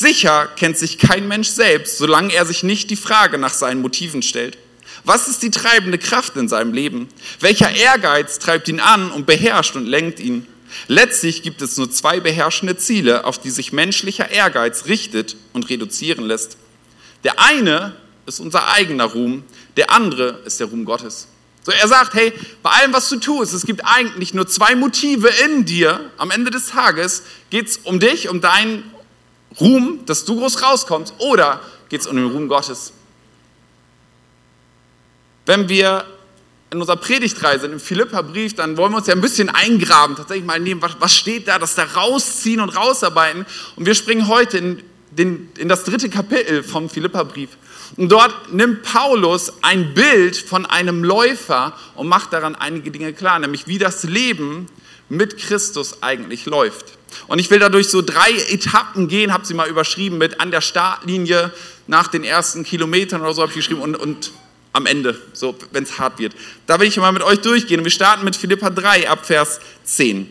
Sicher kennt sich kein Mensch selbst, solange er sich nicht die Frage nach seinen Motiven stellt. Was ist die treibende Kraft in seinem Leben? Welcher Ehrgeiz treibt ihn an und beherrscht und lenkt ihn? Letztlich gibt es nur zwei beherrschende Ziele, auf die sich menschlicher Ehrgeiz richtet und reduzieren lässt. Der eine ist unser eigener Ruhm, der andere ist der Ruhm Gottes. So, er sagt, hey, bei allem, was du tust, es gibt eigentlich nur zwei Motive in dir. Am Ende des Tages geht es um dich, um deinen Ruhm, dass du groß rauskommst, oder geht es um den Ruhm Gottes. Wenn wir in unserer Predigtreihe sind, im Philippa-Brief, dann wollen wir uns ja ein bisschen eingraben, tatsächlich mal nehmen, was, was steht da, das da rausziehen und rausarbeiten. Und wir springen heute in, den, in das dritte Kapitel vom Philippa-Brief. Und dort nimmt Paulus ein Bild von einem Läufer und macht daran einige Dinge klar, nämlich wie das Leben mit Christus eigentlich läuft. Und ich will dadurch so drei Etappen gehen, habe sie mal überschrieben mit an der Startlinie nach den ersten Kilometern oder so habe ich geschrieben und, und am Ende, so wenn es hart wird. Da will ich mal mit euch durchgehen. Wir starten mit Philippa 3 ab Vers 10.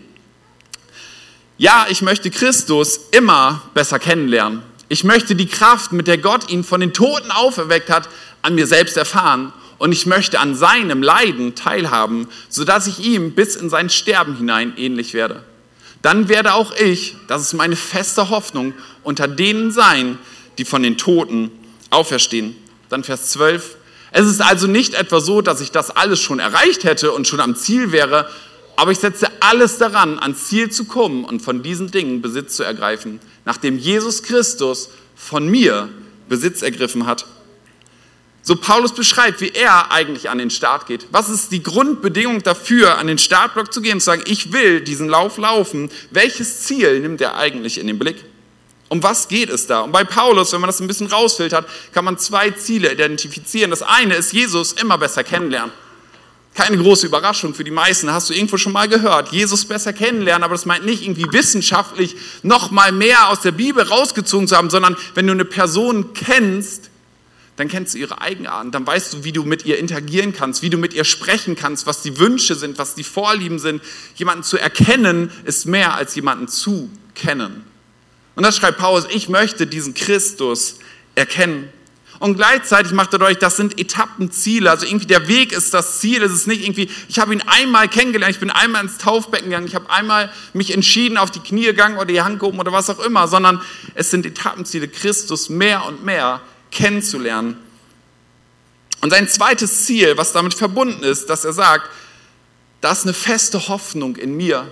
Ja, ich möchte Christus immer besser kennenlernen. Ich möchte die Kraft, mit der Gott ihn von den Toten auferweckt hat, an mir selbst erfahren. Und ich möchte an seinem Leiden teilhaben, sodass ich ihm bis in sein Sterben hinein ähnlich werde. Dann werde auch ich, das ist meine feste Hoffnung, unter denen sein, die von den Toten auferstehen. Dann Vers 12. Es ist also nicht etwa so, dass ich das alles schon erreicht hätte und schon am Ziel wäre, aber ich setze alles daran, ans Ziel zu kommen und von diesen Dingen Besitz zu ergreifen, nachdem Jesus Christus von mir Besitz ergriffen hat. So Paulus beschreibt, wie er eigentlich an den Start geht. Was ist die Grundbedingung dafür, an den Startblock zu gehen und zu sagen, ich will diesen Lauf laufen? Welches Ziel nimmt er eigentlich in den Blick? Um was geht es da? Und bei Paulus, wenn man das ein bisschen rausfiltert, kann man zwei Ziele identifizieren. Das eine ist Jesus immer besser kennenlernen. Keine große Überraschung für die meisten, hast du irgendwo schon mal gehört. Jesus besser kennenlernen, aber das meint nicht irgendwie wissenschaftlich noch mal mehr aus der Bibel rausgezogen zu haben, sondern wenn du eine Person kennst, dann kennst du ihre Eigenarten, dann weißt du, wie du mit ihr interagieren kannst, wie du mit ihr sprechen kannst, was die Wünsche sind, was die Vorlieben sind. Jemanden zu erkennen ist mehr als jemanden zu kennen. Und das schreibt Paulus, ich möchte diesen Christus erkennen. Und gleichzeitig macht er deutlich, das sind Etappenziele. Also irgendwie der Weg ist das Ziel. Es ist nicht irgendwie, ich habe ihn einmal kennengelernt, ich bin einmal ins Taufbecken gegangen, ich habe einmal mich entschieden, auf die Knie gegangen oder die Hand gehoben oder was auch immer, sondern es sind Etappenziele, Christus mehr und mehr kennenzulernen. Und sein zweites Ziel, was damit verbunden ist, dass er sagt, da ist eine feste Hoffnung in mir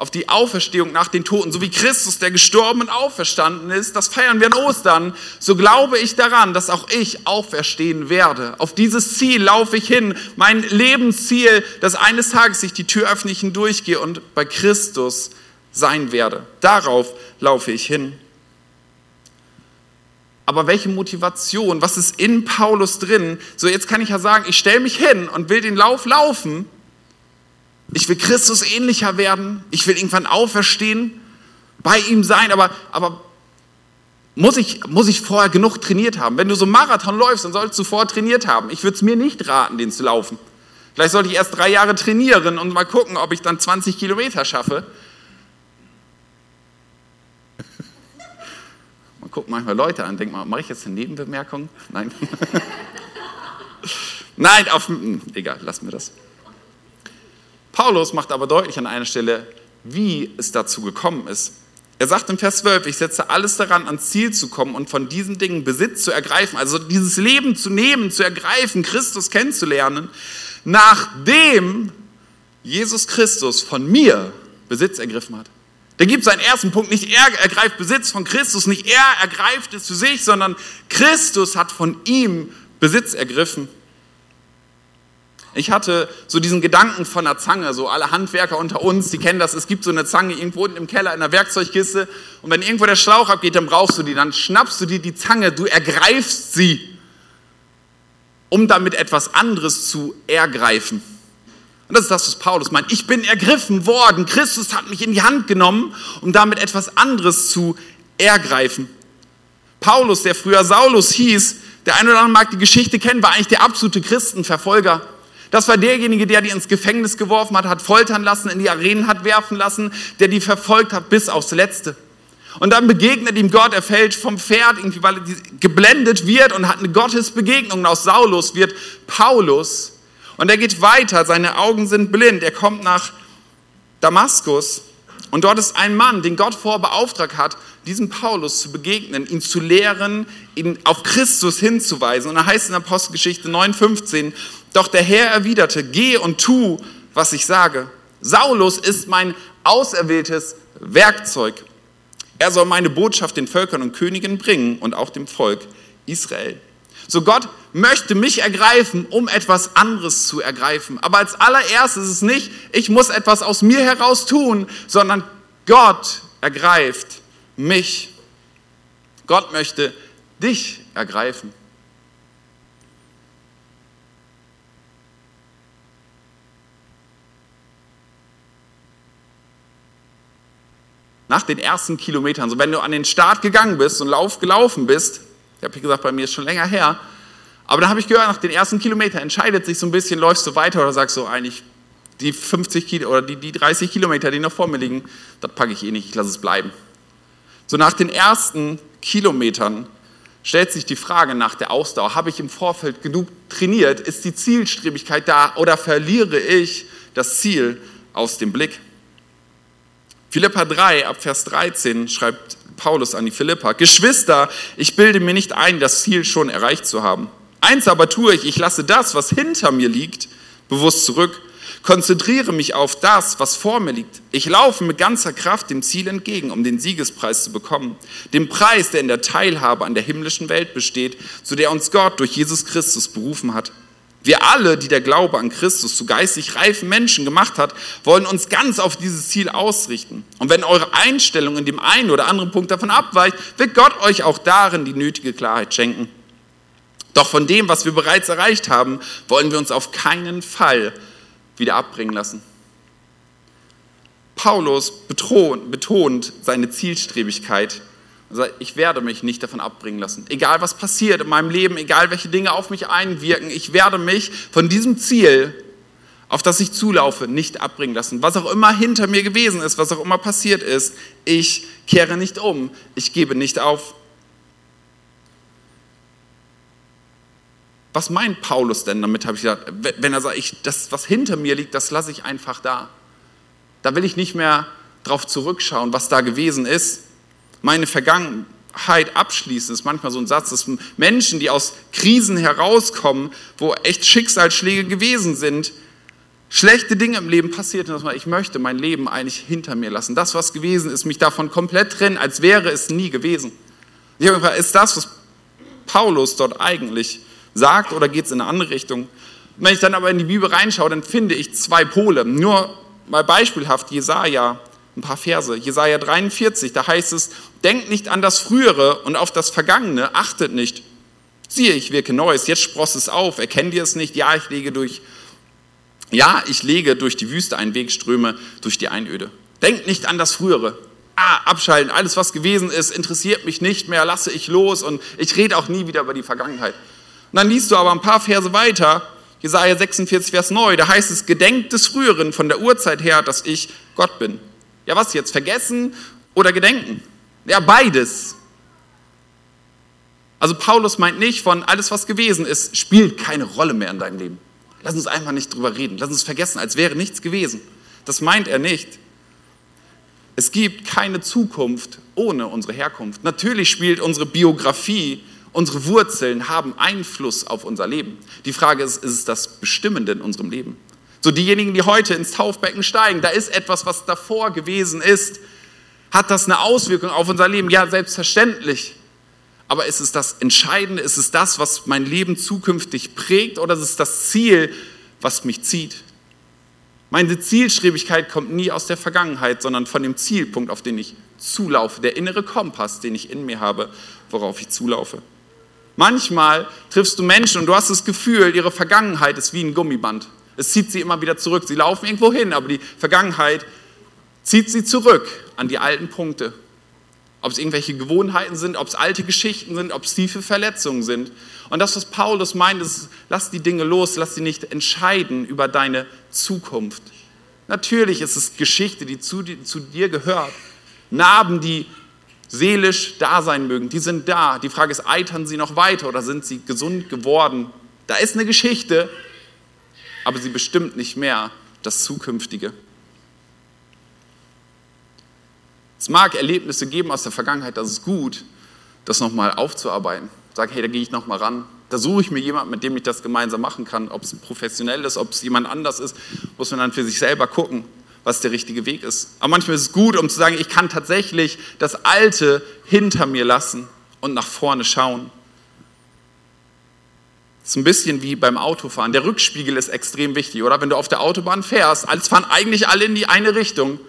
auf die Auferstehung nach den Toten, so wie Christus, der gestorben und auferstanden ist, das feiern wir an Ostern, so glaube ich daran, dass auch ich auferstehen werde. Auf dieses Ziel laufe ich hin, mein Lebensziel, dass eines Tages ich die Tür öffne, ich hindurchgehe und bei Christus sein werde. Darauf laufe ich hin. Aber welche Motivation, was ist in Paulus drin? So, jetzt kann ich ja sagen, ich stelle mich hin und will den Lauf laufen ich will Christus ähnlicher werden. Ich will irgendwann auferstehen, bei ihm sein. Aber, aber muss, ich, muss ich vorher genug trainiert haben? Wenn du so einen Marathon läufst, dann solltest du vorher trainiert haben. Ich würde es mir nicht raten, den zu laufen. Vielleicht sollte ich erst drei Jahre trainieren und mal gucken, ob ich dann 20 Kilometer schaffe. Guckt manchmal Leute an, denkt mal, mache ich jetzt eine Nebenbemerkung? Nein. Nein, auf, hm, egal, lassen wir das. Paulus macht aber deutlich an einer Stelle, wie es dazu gekommen ist. Er sagt im Vers 12, ich setze alles daran, ans Ziel zu kommen und von diesen Dingen Besitz zu ergreifen, also dieses Leben zu nehmen, zu ergreifen, Christus kennenzulernen, nachdem Jesus Christus von mir Besitz ergriffen hat. Der gibt seinen ersten Punkt, nicht er ergreift Besitz von Christus, nicht er ergreift es für sich, sondern Christus hat von ihm Besitz ergriffen. Ich hatte so diesen Gedanken von einer Zange, so alle Handwerker unter uns, die kennen das, es gibt so eine Zange irgendwo unten im Keller in der Werkzeugkiste und wenn irgendwo der Schlauch abgeht, dann brauchst du die, dann schnappst du dir die Zange, du ergreifst sie, um damit etwas anderes zu ergreifen. Und das ist das, was Paulus meint. Ich bin ergriffen worden, Christus hat mich in die Hand genommen, um damit etwas anderes zu ergreifen. Paulus, der früher Saulus hieß, der eine oder andere mag die Geschichte kennen, war eigentlich der absolute Christenverfolger. Das war derjenige, der die ins Gefängnis geworfen hat, hat foltern lassen, in die Arenen hat werfen lassen, der die verfolgt hat bis aufs Letzte. Und dann begegnet ihm Gott, er fällt vom Pferd, irgendwie, weil er geblendet wird und hat eine Gottesbegegnung. Und aus Saulus wird Paulus. Und er geht weiter, seine Augen sind blind. Er kommt nach Damaskus und dort ist ein Mann, den Gott vorbeauftragt hat, diesem Paulus zu begegnen, ihn zu lehren, ihn auf Christus hinzuweisen. Und da heißt in Apostelgeschichte 9,15, doch der Herr erwiderte, geh und tu, was ich sage. Saulus ist mein auserwähltes Werkzeug. Er soll meine Botschaft den Völkern und Königen bringen und auch dem Volk Israel. So Gott möchte mich ergreifen, um etwas anderes zu ergreifen. Aber als allererstes ist es nicht, ich muss etwas aus mir heraus tun, sondern Gott ergreift mich. Gott möchte dich ergreifen. nach den ersten Kilometern, so wenn du an den Start gegangen bist und Lauf gelaufen bist, ich habe gesagt, bei mir ist schon länger her, aber da habe ich gehört, nach den ersten Kilometern entscheidet sich so ein bisschen, läufst du weiter oder sagst du eigentlich, die 50 Kilo oder die, die 30 Kilometer, die noch vor mir liegen, das packe ich eh nicht, ich lasse es bleiben. So nach den ersten Kilometern stellt sich die Frage nach der Ausdauer, habe ich im Vorfeld genug trainiert, ist die Zielstrebigkeit da oder verliere ich das Ziel aus dem Blick? Philippa 3, ab Vers 13 schreibt Paulus an die Philippa, Geschwister, ich bilde mir nicht ein, das Ziel schon erreicht zu haben. Eins aber tue ich, ich lasse das, was hinter mir liegt, bewusst zurück, konzentriere mich auf das, was vor mir liegt. Ich laufe mit ganzer Kraft dem Ziel entgegen, um den Siegespreis zu bekommen, den Preis, der in der Teilhabe an der himmlischen Welt besteht, zu der uns Gott durch Jesus Christus berufen hat. Wir alle, die der Glaube an Christus zu geistig reifen Menschen gemacht hat, wollen uns ganz auf dieses Ziel ausrichten. Und wenn eure Einstellung in dem einen oder anderen Punkt davon abweicht, wird Gott euch auch darin die nötige Klarheit schenken. Doch von dem, was wir bereits erreicht haben, wollen wir uns auf keinen Fall wieder abbringen lassen. Paulus betont seine Zielstrebigkeit also ich werde mich nicht davon abbringen lassen. Egal was passiert in meinem Leben, egal welche Dinge auf mich einwirken, ich werde mich von diesem Ziel, auf das ich zulaufe, nicht abbringen lassen. Was auch immer hinter mir gewesen ist, was auch immer passiert ist, ich kehre nicht um, ich gebe nicht auf. Was meint Paulus denn damit, habe ich gesagt, wenn er sagt, ich, das, was hinter mir liegt, das lasse ich einfach da. Da will ich nicht mehr drauf zurückschauen, was da gewesen ist meine Vergangenheit abschließen, ist manchmal so ein Satz, dass Menschen, die aus Krisen herauskommen, wo echt Schicksalsschläge gewesen sind, schlechte Dinge im Leben passiert und ich möchte mein Leben eigentlich hinter mir lassen. Das, was gewesen ist, mich davon komplett trennen, als wäre es nie gewesen. Ist das, was Paulus dort eigentlich sagt oder geht es in eine andere Richtung? Wenn ich dann aber in die Bibel reinschaue, dann finde ich zwei Pole. Nur mal beispielhaft Jesaja ein paar Verse. Jesaja 43, da heißt es: Denkt nicht an das Frühere und auf das Vergangene, achtet nicht. Siehe, ich wirke Neues, jetzt spross es auf, erkennt ihr es nicht? Ja, ich lege durch, ja, ich lege durch die Wüste einen Wegströme durch die Einöde. Denkt nicht an das Frühere. Ah, abschalten, alles was gewesen ist, interessiert mich nicht mehr, lasse ich los und ich rede auch nie wieder über die Vergangenheit. Und dann liest du aber ein paar Verse weiter, Jesaja 46, Vers 9, da heißt es, gedenkt des Früheren von der Urzeit her, dass ich Gott bin. Ja, was jetzt? Vergessen oder gedenken? Ja, beides. Also Paulus meint nicht von alles, was gewesen ist, spielt keine Rolle mehr in deinem Leben. Lass uns einfach nicht drüber reden. Lass uns vergessen, als wäre nichts gewesen. Das meint er nicht. Es gibt keine Zukunft ohne unsere Herkunft. Natürlich spielt unsere Biografie, unsere Wurzeln haben Einfluss auf unser Leben. Die Frage ist, ist es das Bestimmende in unserem Leben? So diejenigen, die heute ins Taufbecken steigen, da ist etwas, was davor gewesen ist. Hat das eine Auswirkung auf unser Leben? Ja, selbstverständlich. Aber ist es das Entscheidende? Ist es das, was mein Leben zukünftig prägt? Oder ist es das Ziel, was mich zieht? Meine Zielstrebigkeit kommt nie aus der Vergangenheit, sondern von dem Zielpunkt, auf den ich zulaufe. Der innere Kompass, den ich in mir habe, worauf ich zulaufe. Manchmal triffst du Menschen und du hast das Gefühl, ihre Vergangenheit ist wie ein Gummiband. Es zieht sie immer wieder zurück. Sie laufen irgendwo hin, aber die Vergangenheit zieht sie zurück an die alten Punkte. Ob es irgendwelche Gewohnheiten sind, ob es alte Geschichten sind, ob es tiefe Verletzungen sind. Und das, was Paulus meint, ist, lass die Dinge los, lass sie nicht entscheiden über deine Zukunft. Natürlich ist es Geschichte, die zu, zu dir gehört. Narben, die seelisch da sein mögen, die sind da. Die Frage ist, eitern sie noch weiter oder sind sie gesund geworden? Da ist eine Geschichte, aber sie bestimmt nicht mehr das Zukünftige. Es mag Erlebnisse geben aus der Vergangenheit, das ist gut, das nochmal aufzuarbeiten. Sag, hey, da gehe ich nochmal ran. Da suche ich mir jemanden, mit dem ich das gemeinsam machen kann. Ob es professionell ist, ob es jemand anders ist, muss man dann für sich selber gucken was der richtige Weg ist. Aber manchmal ist es gut, um zu sagen, ich kann tatsächlich das Alte hinter mir lassen und nach vorne schauen. Das ist ein bisschen wie beim Autofahren. Der Rückspiegel ist extrem wichtig, oder? Wenn du auf der Autobahn fährst, alles fahren eigentlich alle in die eine Richtung,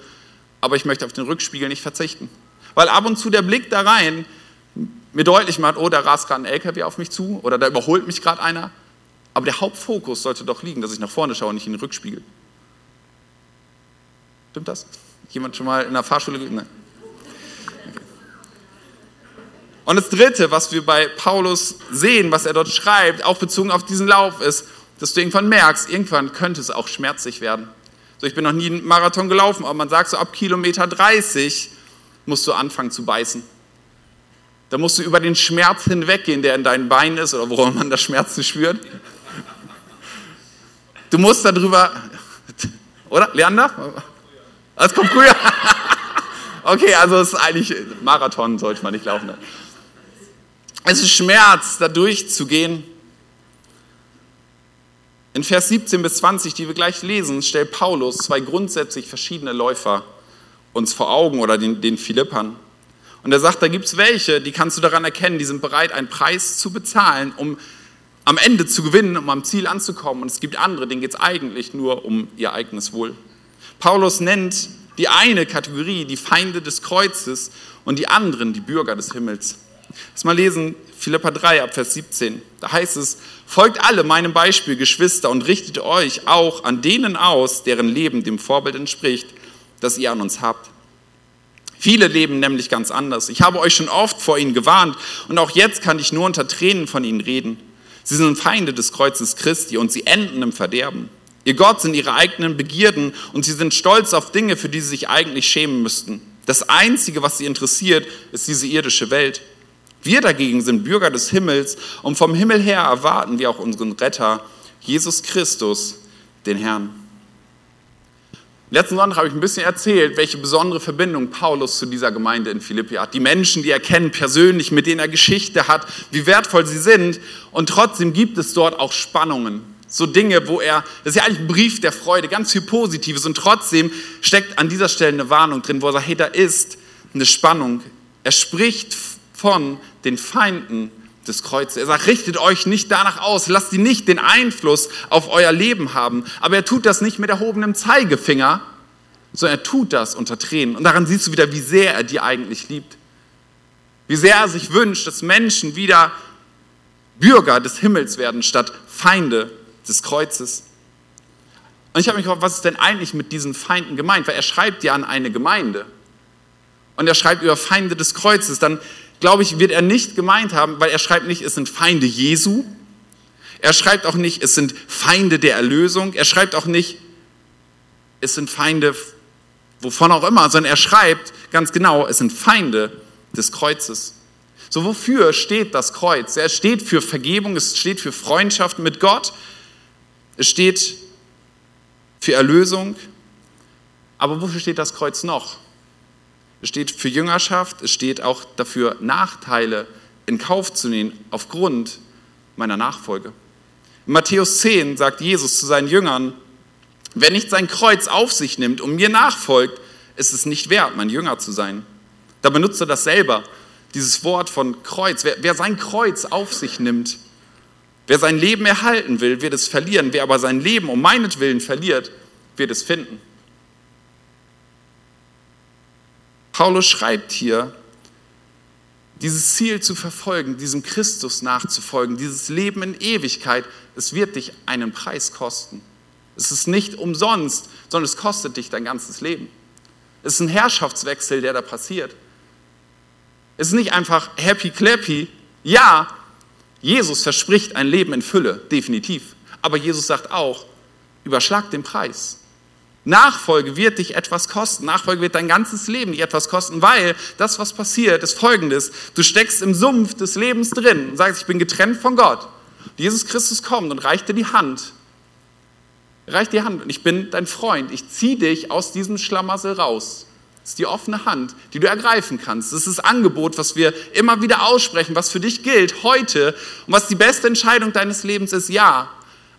aber ich möchte auf den Rückspiegel nicht verzichten. Weil ab und zu der Blick da rein mir deutlich macht, oh, da rast gerade ein LKW auf mich zu oder da überholt mich gerade einer. Aber der Hauptfokus sollte doch liegen, dass ich nach vorne schaue und nicht in den Rückspiegel. Stimmt das? Jemand schon mal in der Fahrschule? Nein. Und das Dritte, was wir bei Paulus sehen, was er dort schreibt, auch bezogen auf diesen Lauf, ist, dass du irgendwann merkst, irgendwann könnte es auch schmerzlich werden. So, ich bin noch nie einen Marathon gelaufen, aber man sagt so, ab Kilometer 30 musst du anfangen zu beißen. Da musst du über den Schmerz hinweggehen, der in deinen Beinen ist oder woran man das Schmerzen spürt. Du musst darüber, oder? Leander? Das kommt früher. Okay, also es ist eigentlich Marathon, sollte man nicht laufen. Ne? Es ist Schmerz, da durchzugehen. In Vers 17 bis 20, die wir gleich lesen, stellt Paulus zwei grundsätzlich verschiedene Läufer uns vor Augen oder den, den Philippern. Und er sagt, da gibt es welche, die kannst du daran erkennen, die sind bereit, einen Preis zu bezahlen, um am Ende zu gewinnen, um am Ziel anzukommen. Und es gibt andere, denen geht es eigentlich nur um ihr eigenes Wohl. Paulus nennt die eine Kategorie die Feinde des Kreuzes und die anderen die Bürger des Himmels. Lass mal lesen, Philippa 3 ab Vers 17. Da heißt es, folgt alle meinem Beispiel, Geschwister, und richtet euch auch an denen aus, deren Leben dem Vorbild entspricht, das ihr an uns habt. Viele leben nämlich ganz anders. Ich habe euch schon oft vor ihnen gewarnt und auch jetzt kann ich nur unter Tränen von ihnen reden. Sie sind Feinde des Kreuzes Christi und sie enden im Verderben. Ihr Gott sind ihre eigenen Begierden und sie sind stolz auf Dinge, für die sie sich eigentlich schämen müssten. Das Einzige, was sie interessiert, ist diese irdische Welt. Wir dagegen sind Bürger des Himmels und vom Himmel her erwarten wir auch unseren Retter, Jesus Christus, den Herrn. Letzten Sonntag habe ich ein bisschen erzählt, welche besondere Verbindung Paulus zu dieser Gemeinde in Philippi hat. Die Menschen, die er kennt persönlich, mit denen er Geschichte hat, wie wertvoll sie sind. Und trotzdem gibt es dort auch Spannungen so Dinge, wo er, das ist ja eigentlich ein Brief der Freude, ganz viel Positives und trotzdem steckt an dieser Stelle eine Warnung drin, wo er sagt, hey, da ist eine Spannung. Er spricht von den Feinden des Kreuzes. Er sagt, richtet euch nicht danach aus, lasst sie nicht den Einfluss auf euer Leben haben. Aber er tut das nicht mit erhobenem Zeigefinger, sondern er tut das unter Tränen. Und daran siehst du wieder, wie sehr er die eigentlich liebt. Wie sehr er sich wünscht, dass Menschen wieder Bürger des Himmels werden, statt Feinde des Kreuzes. Und ich habe mich gefragt, was ist denn eigentlich mit diesen Feinden gemeint? Weil er schreibt ja an eine Gemeinde. Und er schreibt über Feinde des Kreuzes. Dann, glaube ich, wird er nicht gemeint haben, weil er schreibt nicht, es sind Feinde Jesu. Er schreibt auch nicht, es sind Feinde der Erlösung. Er schreibt auch nicht, es sind Feinde wovon auch immer, sondern er schreibt ganz genau, es sind Feinde des Kreuzes. So, wofür steht das Kreuz? Er steht für Vergebung, es steht für Freundschaft mit Gott, es steht für Erlösung. Aber wofür steht das Kreuz noch? Es steht für Jüngerschaft, es steht auch dafür, Nachteile in Kauf zu nehmen aufgrund meiner Nachfolge. In Matthäus 10 sagt Jesus zu seinen Jüngern, wer nicht sein Kreuz auf sich nimmt und mir nachfolgt, ist es nicht wert, mein Jünger zu sein. Da benutzt er das selber, dieses Wort von Kreuz. Wer, wer sein Kreuz auf sich nimmt, Wer sein Leben erhalten will, wird es verlieren. Wer aber sein Leben um meinetwillen verliert, wird es finden. Paulus schreibt hier, dieses Ziel zu verfolgen, diesem Christus nachzufolgen, dieses Leben in Ewigkeit, es wird dich einen Preis kosten. Es ist nicht umsonst, sondern es kostet dich dein ganzes Leben. Es ist ein Herrschaftswechsel, der da passiert. Es ist nicht einfach happy clappy. Ja, Jesus verspricht ein Leben in Fülle, definitiv. Aber Jesus sagt auch, überschlag den Preis. Nachfolge wird dich etwas kosten. Nachfolge wird dein ganzes Leben dich etwas kosten, weil das, was passiert, ist folgendes. Du steckst im Sumpf des Lebens drin und sagst, ich bin getrennt von Gott. Jesus Christus kommt und reicht dir die Hand. Reicht die Hand und ich bin dein Freund. Ich ziehe dich aus diesem Schlamassel raus. Das ist die offene Hand, die du ergreifen kannst. Das ist das Angebot, was wir immer wieder aussprechen, was für dich gilt heute und was die beste Entscheidung deines Lebens ist. Ja,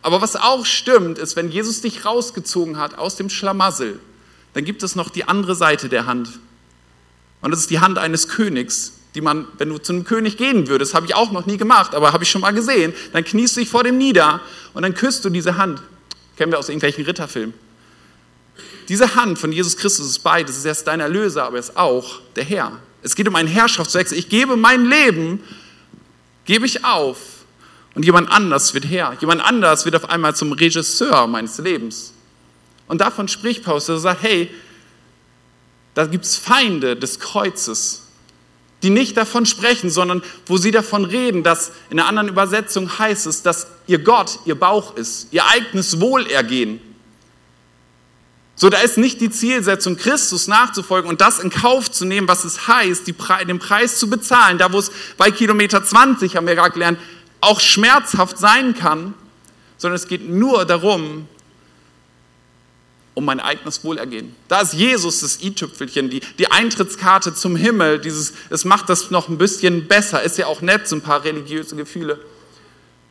aber was auch stimmt, ist, wenn Jesus dich rausgezogen hat aus dem Schlamassel, dann gibt es noch die andere Seite der Hand. Und das ist die Hand eines Königs, die man, wenn du zu einem König gehen würdest, habe ich auch noch nie gemacht, aber habe ich schon mal gesehen, dann kniest du dich vor dem nieder und dann küsst du diese Hand. Kennen wir aus irgendwelchen Ritterfilmen. Diese Hand von Jesus Christus ist beides. Es ist erst dein Erlöser, aber er ist auch der Herr. Es geht um einen Herrschaftswechsel. Ich gebe mein Leben, gebe ich auf und jemand anders wird Herr. Jemand anders wird auf einmal zum Regisseur meines Lebens. Und davon spricht Paulus, er sagt, hey, da gibt es Feinde des Kreuzes, die nicht davon sprechen, sondern wo sie davon reden, dass in einer anderen Übersetzung heißt es, dass ihr Gott ihr Bauch ist, ihr eigenes Wohlergehen. So, da ist nicht die Zielsetzung, Christus nachzufolgen und das in Kauf zu nehmen, was es heißt, Pre den Preis zu bezahlen. Da, wo es bei Kilometer 20, haben wir gerade gelernt, auch schmerzhaft sein kann, sondern es geht nur darum, um mein eigenes Wohlergehen. Da ist Jesus das i-Tüpfelchen, die, die Eintrittskarte zum Himmel, dieses, es macht das noch ein bisschen besser, ist ja auch nett, so ein paar religiöse Gefühle.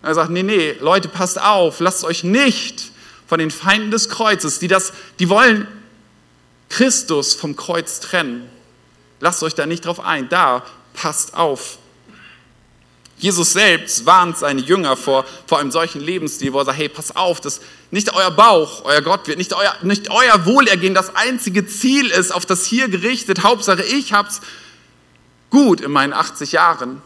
Er sagt, nee, nee, Leute, passt auf, lasst euch nicht von den Feinden des Kreuzes, die das, die wollen Christus vom Kreuz trennen. Lasst euch da nicht drauf ein, da passt auf. Jesus selbst warnt seine Jünger vor, vor einem solchen Lebensstil, wo er sagt, hey, pass auf, dass nicht euer Bauch, euer Gott wird, nicht euer, nicht euer Wohlergehen das einzige Ziel ist, auf das hier gerichtet. Hauptsache, ich hab's gut in meinen 80 Jahren.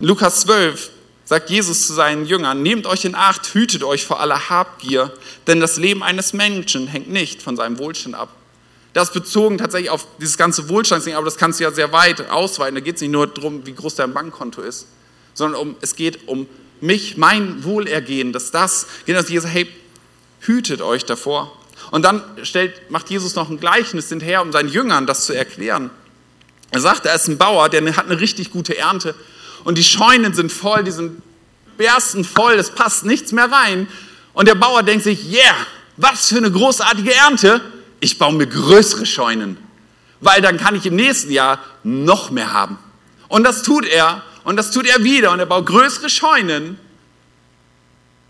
In Lukas 12 sagt Jesus zu seinen Jüngern, nehmt euch in Acht, hütet euch vor aller Habgier, denn das Leben eines Menschen hängt nicht von seinem Wohlstand ab. Das bezogen tatsächlich auf dieses ganze Wohlstandsding, aber das kannst du ja sehr weit ausweiten. Da geht es nicht nur darum, wie groß dein Bankkonto ist, sondern um, es geht um mich, mein Wohlergehen, dass das, genau, dass Jesus, hey, hütet euch davor. Und dann stellt, macht Jesus noch ein Gleichnis hinterher, um seinen Jüngern das zu erklären. Er sagt, er ist ein Bauer, der hat eine richtig gute Ernte und die Scheunen sind voll, die sind bersten voll, es passt nichts mehr rein. Und der Bauer denkt sich, yeah, was für eine großartige Ernte ich baue mir größere Scheunen, weil dann kann ich im nächsten Jahr noch mehr haben. Und das tut er und das tut er wieder und er baut größere Scheunen,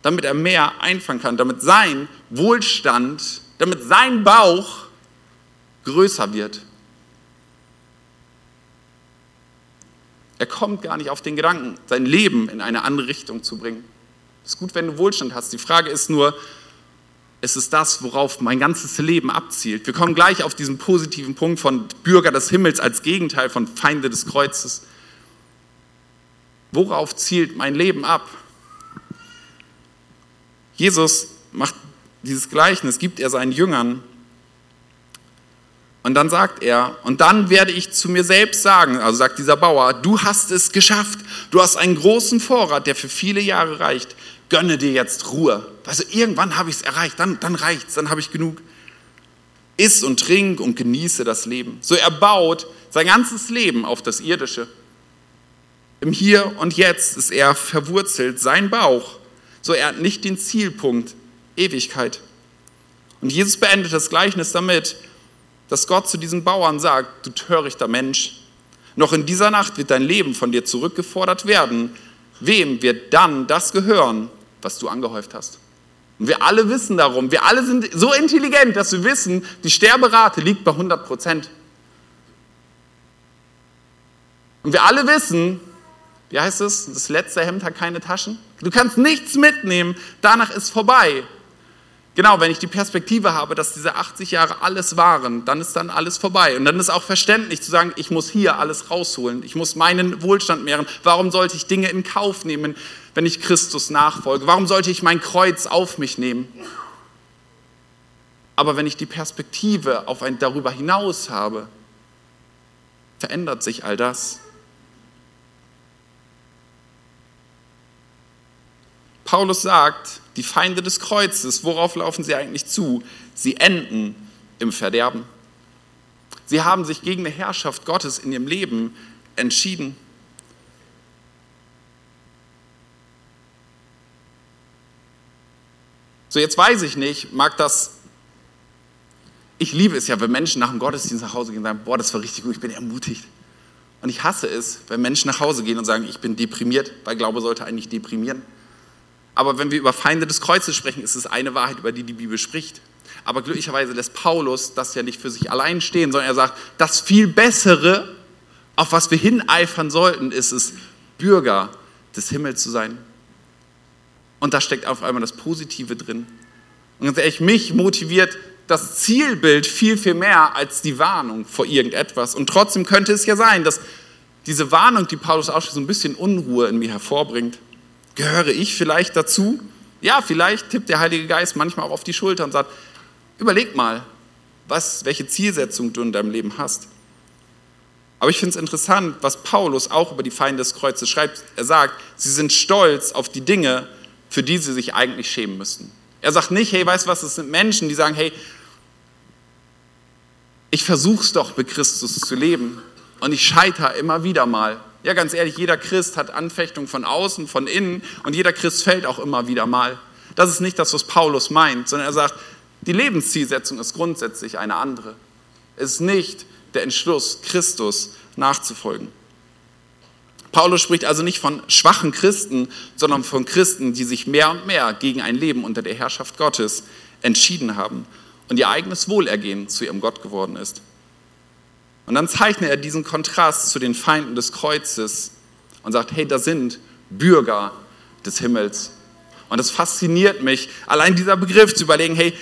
damit er mehr einfangen kann, damit sein Wohlstand, damit sein Bauch größer wird. Er kommt gar nicht auf den Gedanken, sein Leben in eine andere Richtung zu bringen. Es ist gut, wenn du Wohlstand hast. Die Frage ist nur, es ist das, worauf mein ganzes Leben abzielt. Wir kommen gleich auf diesen positiven Punkt von Bürger des Himmels als Gegenteil von Feinde des Kreuzes. Worauf zielt mein Leben ab? Jesus macht dieses Gleichnis, gibt er seinen Jüngern. Und dann sagt er, und dann werde ich zu mir selbst sagen, also sagt dieser Bauer, du hast es geschafft, du hast einen großen Vorrat, der für viele Jahre reicht gönne dir jetzt Ruhe. Also irgendwann habe ich es erreicht, dann, dann es, dann habe ich genug. Iss und trink und genieße das Leben. So er baut sein ganzes Leben auf das Irdische. Im Hier und Jetzt ist er verwurzelt, sein Bauch. So er hat nicht den Zielpunkt Ewigkeit. Und Jesus beendet das Gleichnis damit, dass Gott zu diesen Bauern sagt, du törichter Mensch, noch in dieser Nacht wird dein Leben von dir zurückgefordert werden. Wem wird dann das gehören, was du angehäuft hast. Und wir alle wissen darum, wir alle sind so intelligent, dass wir wissen, die Sterberate liegt bei 100 Prozent. Und wir alle wissen, wie heißt es, das letzte Hemd hat keine Taschen. Du kannst nichts mitnehmen, danach ist vorbei. Genau, wenn ich die Perspektive habe, dass diese 80 Jahre alles waren, dann ist dann alles vorbei. Und dann ist auch verständlich zu sagen, ich muss hier alles rausholen. Ich muss meinen Wohlstand mehren. Warum sollte ich Dinge in Kauf nehmen, wenn ich Christus nachfolge? Warum sollte ich mein Kreuz auf mich nehmen? Aber wenn ich die Perspektive auf ein darüber hinaus habe, verändert sich all das. Paulus sagt, die Feinde des Kreuzes, worauf laufen sie eigentlich zu? Sie enden im Verderben. Sie haben sich gegen eine Herrschaft Gottes in ihrem Leben entschieden. So, jetzt weiß ich nicht, mag das. Ich liebe es ja, wenn Menschen nach dem Gottesdienst nach Hause gehen und sagen: Boah, das war richtig gut, ich bin ermutigt. Und ich hasse es, wenn Menschen nach Hause gehen und sagen: Ich bin deprimiert, weil Glaube sollte eigentlich deprimieren. Aber wenn wir über Feinde des Kreuzes sprechen, ist es eine Wahrheit, über die die Bibel spricht. Aber glücklicherweise lässt Paulus das ja nicht für sich allein stehen, sondern er sagt, das viel Bessere, auf was wir hineifern sollten, ist es, Bürger des Himmels zu sein. Und da steckt auf einmal das Positive drin. Und ganz ehrlich, mich motiviert das Zielbild viel, viel mehr als die Warnung vor irgendetwas. Und trotzdem könnte es ja sein, dass diese Warnung, die Paulus ausspricht, so ein bisschen Unruhe in mir hervorbringt. Gehöre ich vielleicht dazu? Ja, vielleicht tippt der Heilige Geist manchmal auch auf die Schulter und sagt, überleg mal, was, welche Zielsetzung du in deinem Leben hast. Aber ich finde es interessant, was Paulus auch über die Feinde des Kreuzes schreibt. Er sagt, sie sind stolz auf die Dinge, für die sie sich eigentlich schämen müssten. Er sagt nicht, hey, weißt du was, es sind Menschen, die sagen, hey, ich versuche es doch mit Christus zu leben und ich scheitere immer wieder mal. Ja, ganz ehrlich, jeder Christ hat Anfechtung von außen, von innen und jeder Christ fällt auch immer wieder mal. Das ist nicht das, was Paulus meint, sondern er sagt, die Lebenszielsetzung ist grundsätzlich eine andere. Es ist nicht der Entschluss, Christus nachzufolgen. Paulus spricht also nicht von schwachen Christen, sondern von Christen, die sich mehr und mehr gegen ein Leben unter der Herrschaft Gottes entschieden haben und ihr eigenes Wohlergehen zu ihrem Gott geworden ist. Und dann zeichnet er diesen Kontrast zu den Feinden des Kreuzes und sagt, hey, da sind Bürger des Himmels. Und es fasziniert mich, allein dieser Begriff zu überlegen, hey,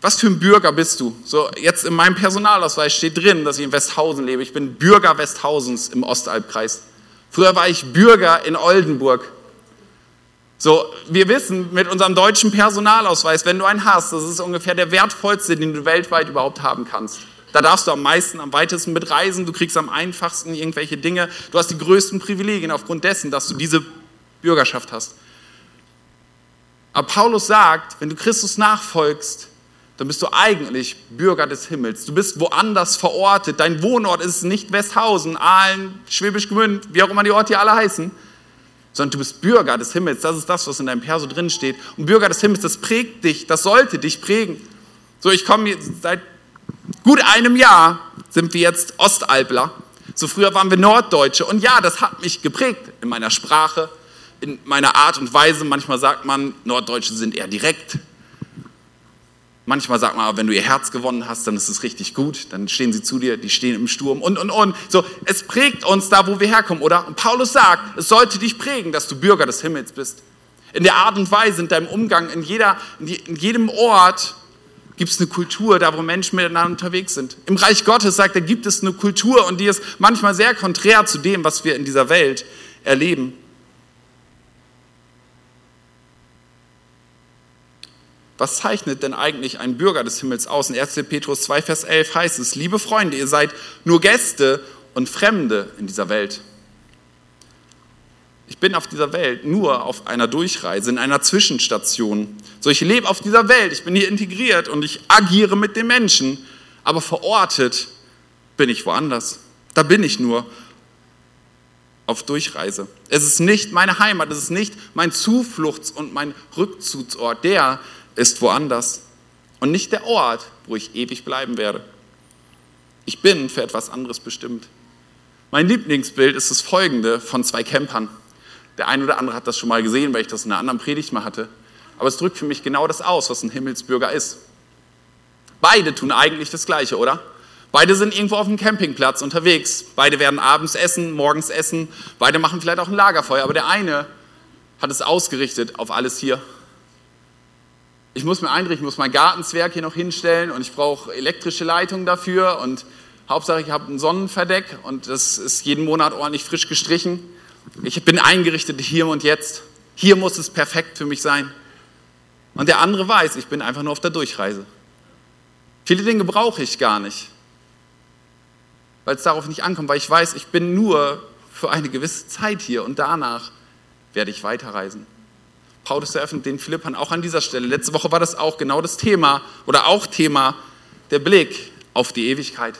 was für ein Bürger bist du? So, jetzt in meinem Personalausweis steht drin, dass ich in Westhausen lebe. Ich bin Bürger Westhausens im Ostalbkreis. Früher war ich Bürger in Oldenburg. So, wir wissen mit unserem deutschen Personalausweis, wenn du einen hast, das ist ungefähr der wertvollste, den du weltweit überhaupt haben kannst. Da darfst du am meisten, am weitesten mitreisen, du kriegst am einfachsten irgendwelche Dinge, du hast die größten Privilegien aufgrund dessen, dass du diese Bürgerschaft hast. Aber Paulus sagt, wenn du Christus nachfolgst, dann bist du eigentlich Bürger des Himmels. Du bist woanders verortet. Dein Wohnort ist nicht Westhausen, Aalen, Schwäbisch Gmünd, wie auch immer die Orte hier alle heißen, sondern du bist Bürger des Himmels. Das ist das, was in deinem Perso drin steht. Und Bürger des Himmels, das prägt dich, das sollte dich prägen. So, ich komme jetzt seit gut einem Jahr sind wir jetzt Ostalbler. So früher waren wir Norddeutsche. Und ja, das hat mich geprägt in meiner Sprache, in meiner Art und Weise. Manchmal sagt man, Norddeutsche sind eher direkt, Manchmal sagt man, wenn du ihr Herz gewonnen hast, dann ist es richtig gut, dann stehen sie zu dir, die stehen im Sturm und, und, und. So, es prägt uns da, wo wir herkommen, oder? Und Paulus sagt, es sollte dich prägen, dass du Bürger des Himmels bist. In der Art und Weise, in deinem Umgang, in, jeder, in jedem Ort gibt es eine Kultur, da wo Menschen miteinander unterwegs sind. Im Reich Gottes, sagt er, gibt es eine Kultur und die ist manchmal sehr konträr zu dem, was wir in dieser Welt erleben. Was zeichnet denn eigentlich ein Bürger des Himmels aus? In 1. Petrus 2, Vers 11 heißt es, liebe Freunde, ihr seid nur Gäste und Fremde in dieser Welt. Ich bin auf dieser Welt nur auf einer Durchreise, in einer Zwischenstation. So, ich lebe auf dieser Welt, ich bin hier integriert und ich agiere mit den Menschen, aber verortet bin ich woanders. Da bin ich nur auf Durchreise. Es ist nicht meine Heimat, es ist nicht mein Zufluchts- und mein Rückzugsort, der, ist woanders und nicht der Ort, wo ich ewig bleiben werde. Ich bin für etwas anderes bestimmt. Mein Lieblingsbild ist das folgende von zwei Campern. Der eine oder andere hat das schon mal gesehen, weil ich das in einer anderen Predigt mal hatte. Aber es drückt für mich genau das aus, was ein Himmelsbürger ist. Beide tun eigentlich das Gleiche, oder? Beide sind irgendwo auf dem Campingplatz unterwegs. Beide werden abends essen, morgens essen. Beide machen vielleicht auch ein Lagerfeuer. Aber der eine hat es ausgerichtet auf alles hier ich muss mir einrichten, ich muss mein Gartenzwerg hier noch hinstellen und ich brauche elektrische Leitungen dafür und Hauptsache ich habe ein Sonnenverdeck und das ist jeden Monat ordentlich frisch gestrichen. Ich bin eingerichtet hier und jetzt. Hier muss es perfekt für mich sein. Und der andere weiß, ich bin einfach nur auf der Durchreise. Viele Dinge brauche ich gar nicht, weil es darauf nicht ankommt, weil ich weiß, ich bin nur für eine gewisse Zeit hier und danach werde ich weiterreisen. Paulus eröffnet den Philippern auch an dieser Stelle. Letzte Woche war das auch genau das Thema oder auch Thema der Blick auf die Ewigkeit.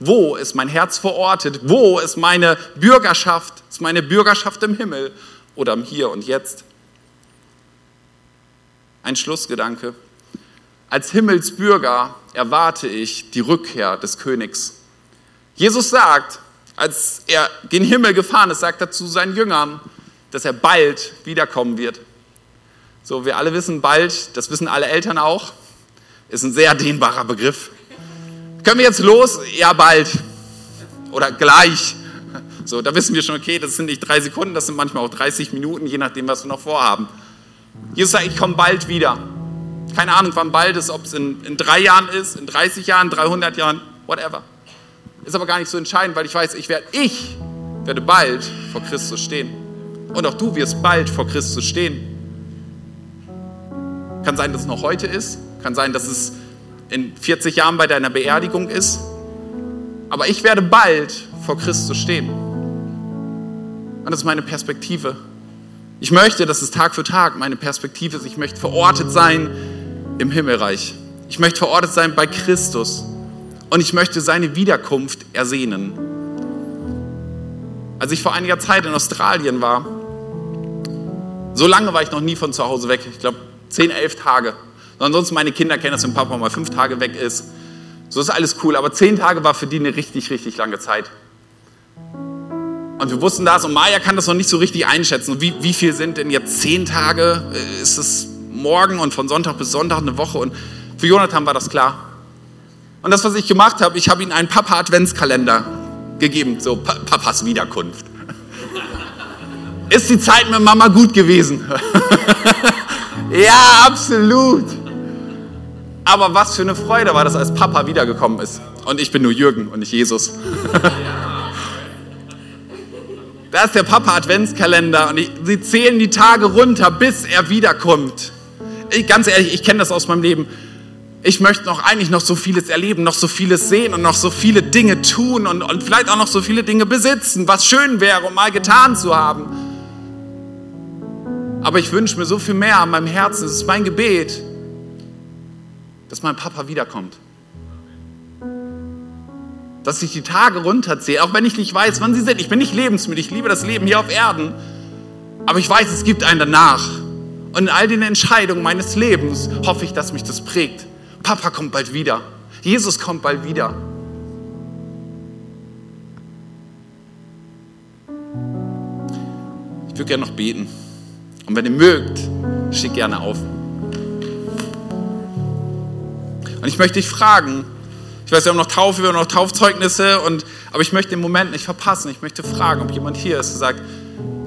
Wo ist mein Herz verortet? Wo ist meine Bürgerschaft? Ist meine Bürgerschaft im Himmel oder im Hier und Jetzt? Ein Schlussgedanke. Als Himmelsbürger erwarte ich die Rückkehr des Königs. Jesus sagt, als er gen Himmel gefahren ist, sagt er zu seinen Jüngern, dass er bald wiederkommen wird. So, wir alle wissen bald, das wissen alle Eltern auch, ist ein sehr dehnbarer Begriff. Können wir jetzt los? Ja, bald. Oder gleich. So, da wissen wir schon, okay, das sind nicht drei Sekunden, das sind manchmal auch 30 Minuten, je nachdem, was wir noch vorhaben. Jesus sagt, ich komme bald wieder. Keine Ahnung, wann bald ist, ob es in, in drei Jahren ist, in 30 Jahren, 300 Jahren, whatever. Ist aber gar nicht so entscheidend, weil ich weiß, ich werde, ich werde bald vor Christus stehen. Und auch du wirst bald vor Christus stehen. Kann sein, dass es noch heute ist. Kann sein, dass es in 40 Jahren bei deiner Beerdigung ist. Aber ich werde bald vor Christus stehen. Und das ist meine Perspektive. Ich möchte, dass es Tag für Tag meine Perspektive ist. Ich möchte verortet sein im Himmelreich. Ich möchte verortet sein bei Christus. Und ich möchte seine Wiederkunft ersehnen. Als ich vor einiger Zeit in Australien war, so lange war ich noch nie von zu Hause weg. Ich glaube, 10, 11 Tage. Ansonsten meine Kinder kennen das, wenn Papa mal fünf Tage weg ist. So ist alles cool. Aber zehn Tage war für die eine richtig, richtig lange Zeit. Und wir wussten das und Maya kann das noch nicht so richtig einschätzen. Wie, wie viel sind denn jetzt zehn Tage? Äh, ist es morgen und von Sonntag bis Sonntag eine Woche? Und für Jonathan war das klar. Und das, was ich gemacht habe, ich habe ihm einen Papa-Adventskalender gegeben, so Papas Wiederkunft. Ist die Zeit mit Mama gut gewesen? ja, absolut. Aber was für eine Freude war das, als Papa wiedergekommen ist. Und ich bin nur Jürgen und nicht Jesus. Da ist der Papa Adventskalender und ich, sie zählen die Tage runter, bis er wiederkommt. Ich, ganz ehrlich, ich kenne das aus meinem Leben. Ich möchte noch eigentlich noch so vieles erleben, noch so vieles sehen und noch so viele Dinge tun und, und vielleicht auch noch so viele Dinge besitzen, was schön wäre, um mal getan zu haben. Aber ich wünsche mir so viel mehr an meinem Herzen. Es ist mein Gebet, dass mein Papa wiederkommt dass ich die Tage runterzähle, auch wenn ich nicht weiß, wann sie sind. Ich bin nicht lebensmüde, ich liebe das Leben hier auf Erden, aber ich weiß, es gibt einen danach. Und in all den Entscheidungen meines Lebens hoffe ich, dass mich das prägt. Papa kommt bald wieder. Jesus kommt bald wieder. Ich würde gerne noch beten. Und wenn ihr mögt, steht gerne auf. Und ich möchte dich fragen, ich weiß, wir haben noch Taufe, wir haben noch Taufzeugnisse, und, aber ich möchte den Moment nicht verpassen. Ich möchte fragen, ob jemand hier ist und sagt,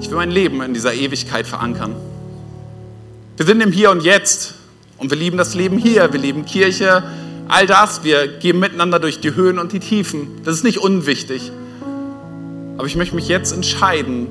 ich will mein Leben in dieser Ewigkeit verankern. Wir sind im Hier und Jetzt und wir lieben das Leben hier, wir lieben Kirche, all das. Wir gehen miteinander durch die Höhen und die Tiefen. Das ist nicht unwichtig. Aber ich möchte mich jetzt entscheiden,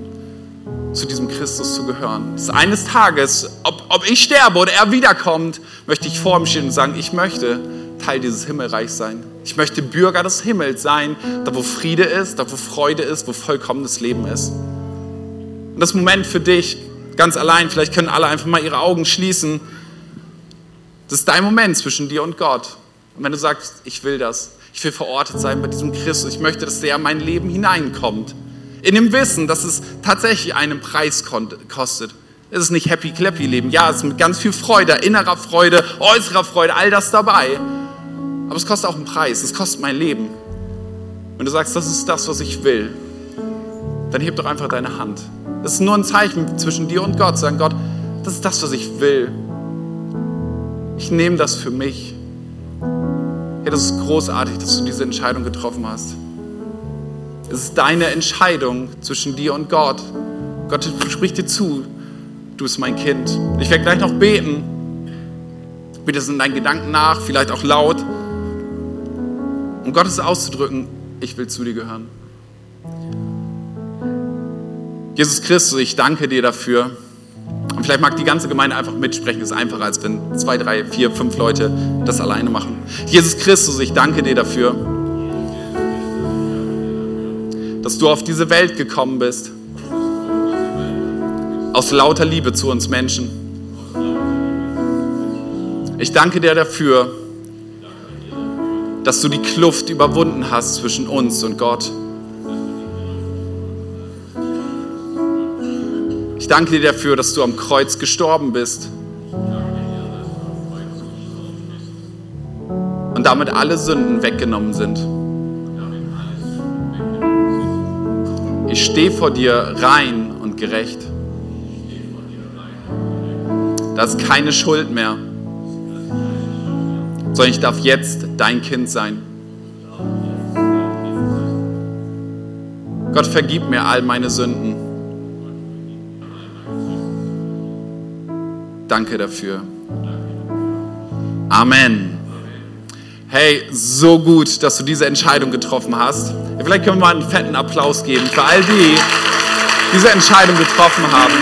zu diesem Christus zu gehören. Dass eines Tages, ob, ob ich sterbe oder er wiederkommt, möchte ich vor ihm stehen und sagen, ich möchte Teil dieses Himmelreichs sein. Ich möchte Bürger des Himmels sein, da wo Friede ist, da wo Freude ist, wo vollkommenes Leben ist. Und das Moment für dich, ganz allein, vielleicht können alle einfach mal ihre Augen schließen. Das ist dein Moment zwischen dir und Gott. Und wenn du sagst, ich will das, ich will verortet sein bei diesem Christus, ich möchte, dass der in mein Leben hineinkommt. In dem Wissen, dass es tatsächlich einen Preis kostet. Es ist nicht Happy Clappy Leben. Ja, es ist mit ganz viel Freude, innerer Freude, äußerer Freude, all das dabei. Aber es kostet auch einen Preis, es kostet mein Leben. Wenn du sagst, das ist das, was ich will, dann heb doch einfach deine Hand. Das ist nur ein Zeichen zwischen dir und Gott. Sagen, Gott, das ist das, was ich will. Ich nehme das für mich. Ja, das ist großartig, dass du diese Entscheidung getroffen hast. Es ist deine Entscheidung zwischen dir und Gott. Gott spricht dir zu, du bist mein Kind. Ich werde gleich noch beten. Bitte sind deinen Gedanken nach, vielleicht auch laut um Gottes auszudrücken, ich will zu dir gehören. Jesus Christus, ich danke dir dafür. Und vielleicht mag die ganze Gemeinde einfach mitsprechen, das ist einfacher, als wenn zwei, drei, vier, fünf Leute das alleine machen. Jesus Christus, ich danke dir dafür, dass du auf diese Welt gekommen bist. aus lauter Liebe zu uns Menschen. Ich danke dir dafür, dass du die Kluft überwunden hast zwischen uns und Gott. Ich danke dir dafür, dass du am Kreuz gestorben bist. Und damit alle Sünden weggenommen sind. Ich stehe vor dir rein und gerecht. Da ist keine Schuld mehr, sondern ich darf jetzt dein Kind sein. Gott, vergib mir all meine Sünden. Danke dafür. Amen. Hey, so gut, dass du diese Entscheidung getroffen hast. Vielleicht können wir mal einen fetten Applaus geben für all die, die diese Entscheidung getroffen haben.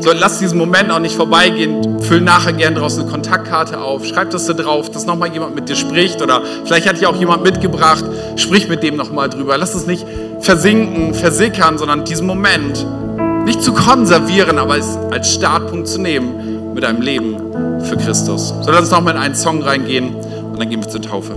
So, lass diesen Moment auch nicht vorbeigehen. Füll nachher gern draußen eine Kontaktkarte auf. Schreib das da drauf, dass nochmal jemand mit dir spricht. Oder vielleicht hat dich auch jemand mitgebracht. Sprich mit dem nochmal drüber. Lass es nicht versinken, versickern, sondern diesen Moment nicht zu konservieren, aber es als Startpunkt zu nehmen mit deinem Leben für Christus. So, lass uns nochmal in einen Song reingehen und dann gehen wir zur Taufe.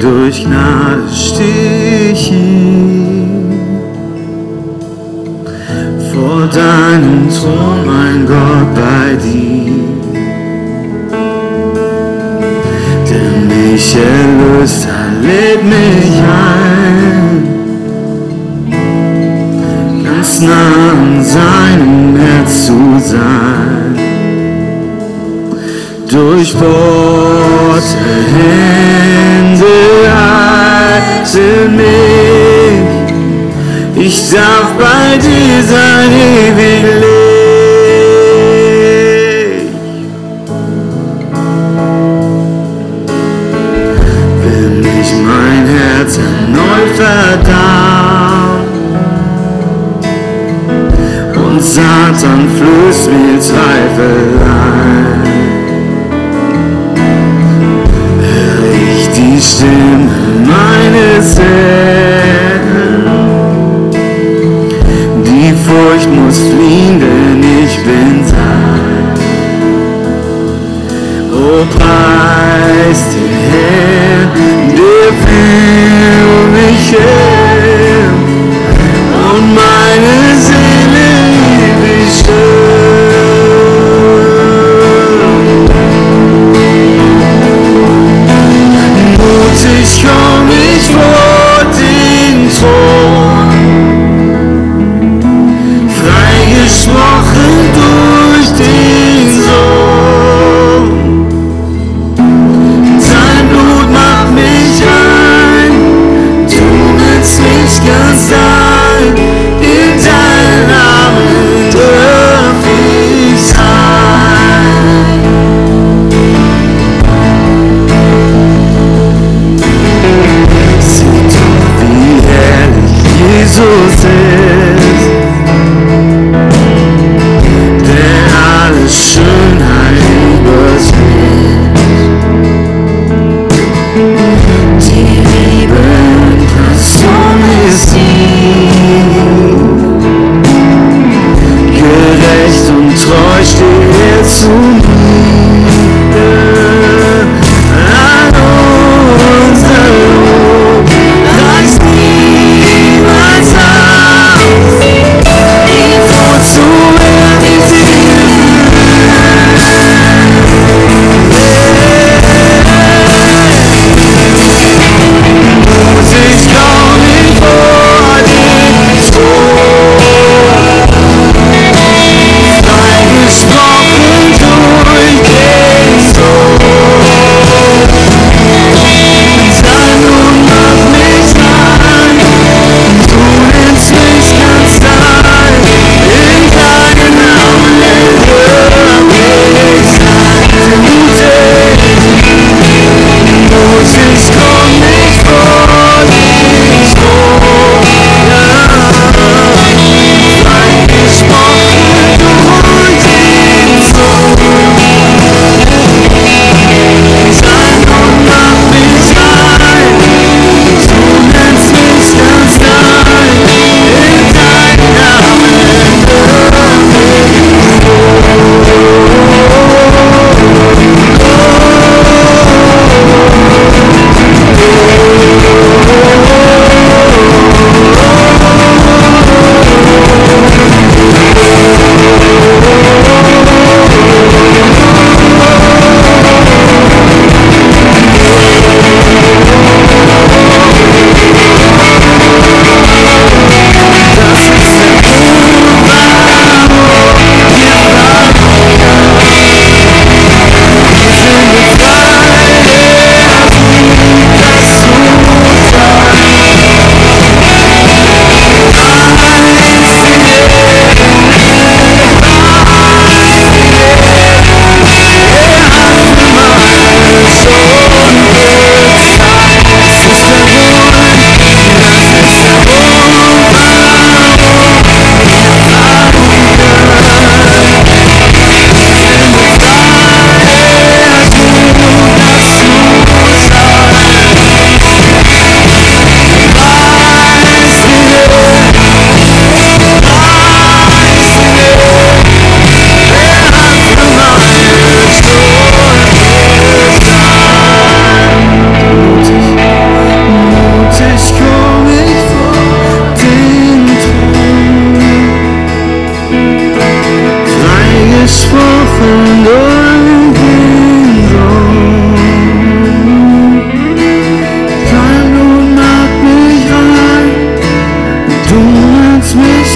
durch Gnade steh ich hier vor deinem Thron, mein Gott, bei dir. Der mich erlöst hat, lädt mich ein, ganz nah an seinem Herz zu sein. Durchbohrte Hände halte mich, ich darf bei dir sein ewiglich. Wenn ich mein Herz erneut verdammt und Satan flößt mir Zweifel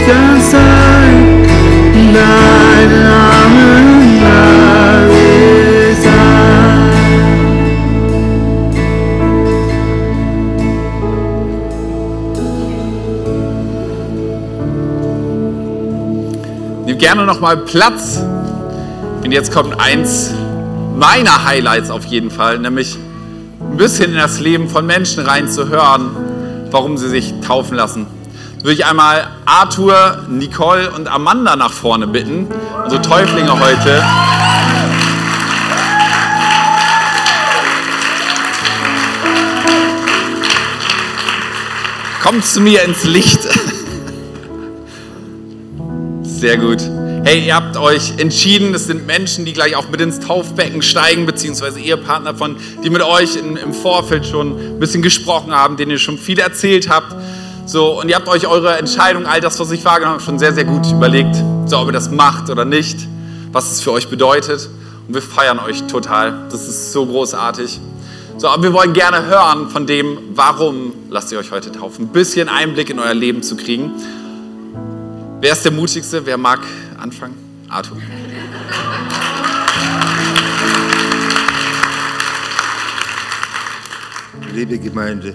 da sein, dein Name wahre sein. Gerne nochmal Platz. Und jetzt kommt eins meiner Highlights auf jeden Fall, nämlich ein bisschen in das Leben von Menschen reinzuhören, warum sie sich taufen lassen. Würde ich einmal Arthur, Nicole und Amanda nach vorne bitten, unsere Täuflinge heute. Kommt zu mir ins Licht. Sehr gut. Hey, ihr habt euch entschieden, es sind Menschen, die gleich auch mit ins Taufbecken steigen, beziehungsweise Ehepartner von, die mit euch in, im Vorfeld schon ein bisschen gesprochen haben, denen ihr schon viel erzählt habt. So, und ihr habt euch eure Entscheidung, all das, was ich wahrgenommen habe, schon sehr, sehr gut überlegt, so, ob ihr das macht oder nicht, was es für euch bedeutet. Und wir feiern euch total. Das ist so großartig. So, aber wir wollen gerne hören von dem, warum lasst ihr euch heute taufen. Ein bisschen Einblick in euer Leben zu kriegen. Wer ist der Mutigste? Wer mag anfangen? Arthur. Liebe Gemeinde,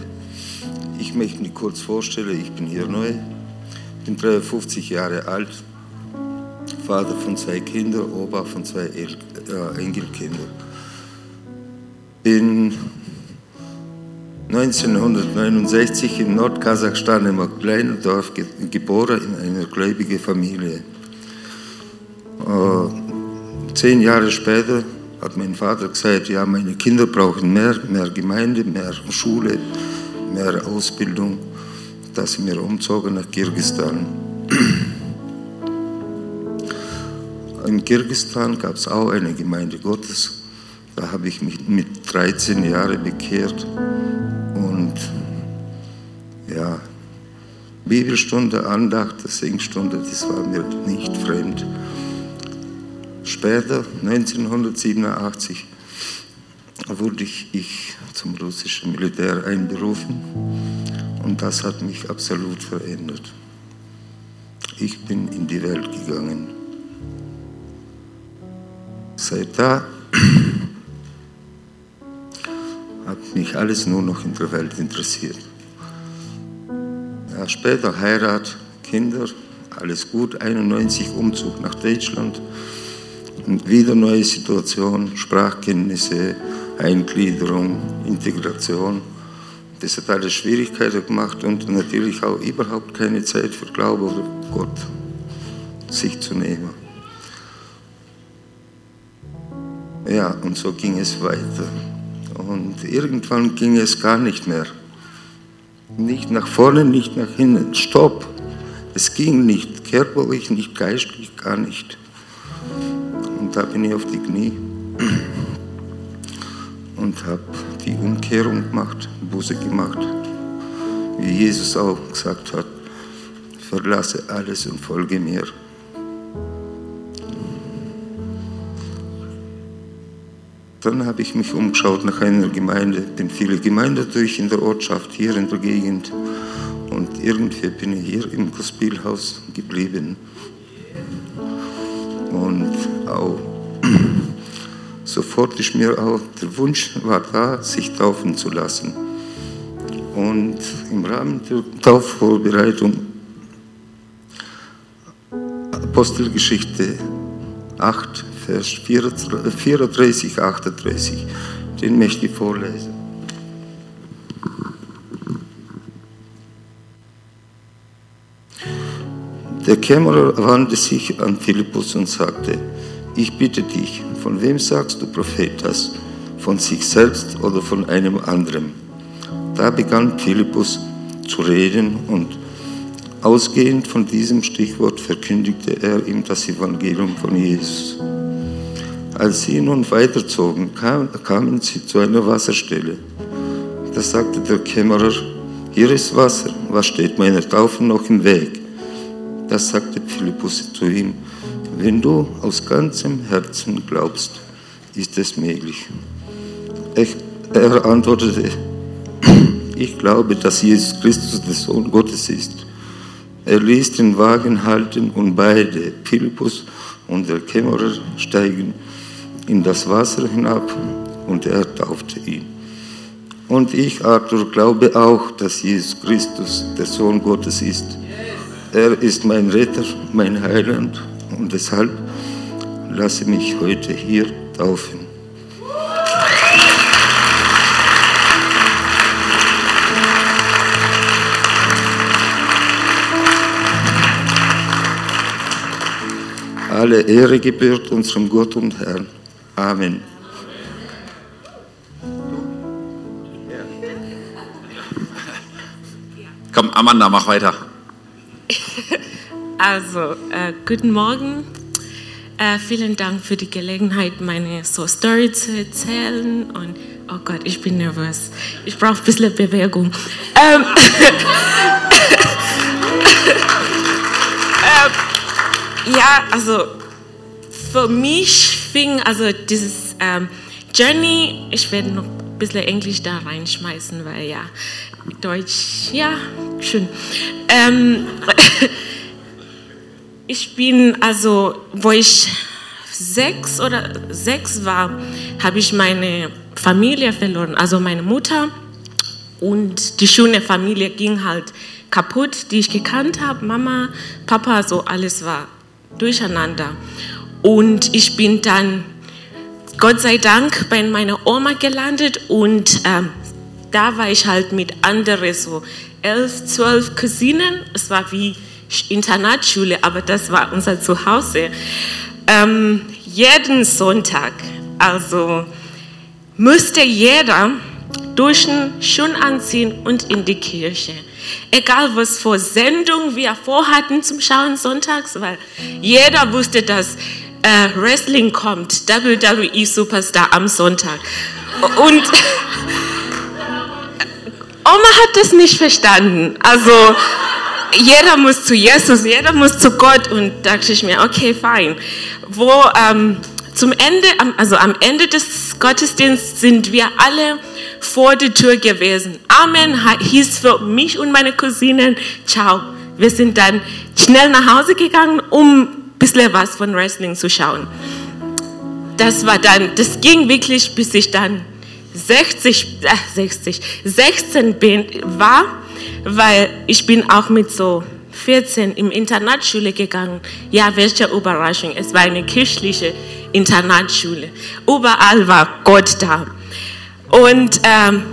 ich möchte mich kurz vorstellen, ich bin hier neu, bin 53 Jahre alt, Vater von zwei Kindern, Opa von zwei El äh, Enkelkindern. Bin 1969 in Nordkasachstan im kleinen Dorf ge geboren in einer gläubigen Familie. Äh, zehn Jahre später hat mein Vater gesagt, ja, meine Kinder brauchen mehr, mehr Gemeinde, mehr Schule, mehr Ausbildung, dass sie mir umzogen nach Kirgisistan. In Kirgisistan gab es auch eine Gemeinde Gottes. Da habe ich mich mit 13 Jahren bekehrt und ja, Bibelstunde, Andacht, Singstunde, das war mir nicht fremd. Später, 1987, wurde ich, zum russischen Militär einberufen und das hat mich absolut verändert. Ich bin in die Welt gegangen. Seit da hat mich alles nur noch in der Welt interessiert. Ja, später Heirat, Kinder, alles gut, 91 Umzug nach Deutschland und wieder neue Situation, Sprachkenntnisse, Eingliederung, Integration. Das hat alles Schwierigkeiten gemacht und natürlich auch überhaupt keine Zeit für Glaube oder Gott sich zu nehmen. Ja, und so ging es weiter. Und irgendwann ging es gar nicht mehr. Nicht nach vorne, nicht nach hinten. Stopp. Es ging nicht, körperlich, nicht geistlich, gar nicht. Und da bin ich auf die Knie und habe die Umkehrung gemacht, Buße gemacht, wie Jesus auch gesagt hat, verlasse alles und folge mir. Dann habe ich mich umgeschaut nach einer Gemeinde, bin viele Gemeinden durch in der Ortschaft, hier in der Gegend. Und irgendwie bin ich hier im Gospelhaus geblieben. Und auch sofort ist mir auch der Wunsch war da, sich taufen zu lassen. Und im Rahmen der Taufvorbereitung Apostelgeschichte 8, Vers 34, 38, den möchte ich vorlesen. Der Kämmerer wandte sich an Philippus und sagte, ich bitte dich, von wem sagst du Prophet das? Von sich selbst oder von einem anderen? Da begann Philippus zu reden und ausgehend von diesem Stichwort verkündigte er ihm das Evangelium von Jesus. Als sie nun weiterzogen, kamen sie zu einer Wasserstelle. Da sagte der Kämmerer, hier ist Wasser, was steht meiner Taufe noch im Weg? Da sagte Philippus zu ihm, wenn du aus ganzem Herzen glaubst, ist es möglich. Er antwortete, ich glaube, dass Jesus Christus der Sohn Gottes ist. Er ließ den Wagen halten und beide, Philippus und der Kämmerer, steigen in das Wasser hinab und er taufte ihn. Und ich, Arthur, glaube auch, dass Jesus Christus der Sohn Gottes ist. Er ist mein Retter, mein Heiland Und deshalb lasse mich heute hier taufen. Alle Ehre gebührt unserem Gott und Herrn. Amen. Komm, Amanda, mach weiter. Also, äh, guten Morgen. Äh, vielen Dank für die Gelegenheit, meine so Story zu erzählen. Und oh Gott, ich bin nervös. Ich brauche ein bisschen Bewegung. Ähm, ähm, ja, also für mich fing also dieses ähm, Journey, ich werde noch ein bisschen Englisch da reinschmeißen, weil ja, Deutsch, ja, schön. Ähm, ich bin also, wo ich sechs oder sechs war, habe ich meine Familie verloren, also meine Mutter und die schöne Familie ging halt kaputt, die ich gekannt habe, Mama, Papa, so alles war durcheinander. Und ich bin dann, Gott sei Dank, bei meiner Oma gelandet und ähm, da war ich halt mit anderen, so elf, zwölf Cousinen. Es war wie Internatsschule, aber das war unser Zuhause. Ähm, jeden Sonntag, also müsste jeder Duschen schon anziehen und in die Kirche. Egal was für Sendung wir vorhatten zum Schauen sonntags, weil jeder wusste, dass äh, Wrestling kommt, WWE Superstar am Sonntag. Und Oma hat das nicht verstanden. Also jeder muss zu Jesus, jeder muss zu Gott und da dachte ich mir, okay, fein. Wo ähm, zum Ende, also am Ende des Gottesdienstes sind wir alle vor der Tür gewesen. Amen hieß für mich und meine Cousinen, ciao. Wir sind dann schnell nach Hause gegangen, um ein bisschen was von Wrestling zu schauen. Das war dann, das ging wirklich, bis ich dann 60, äh 60, 16 bin, war, weil ich bin auch mit so 14 im Internatsschule gegangen. Ja, welche Überraschung. Es war eine kirchliche Internatsschule. Überall war Gott da. Und ähm,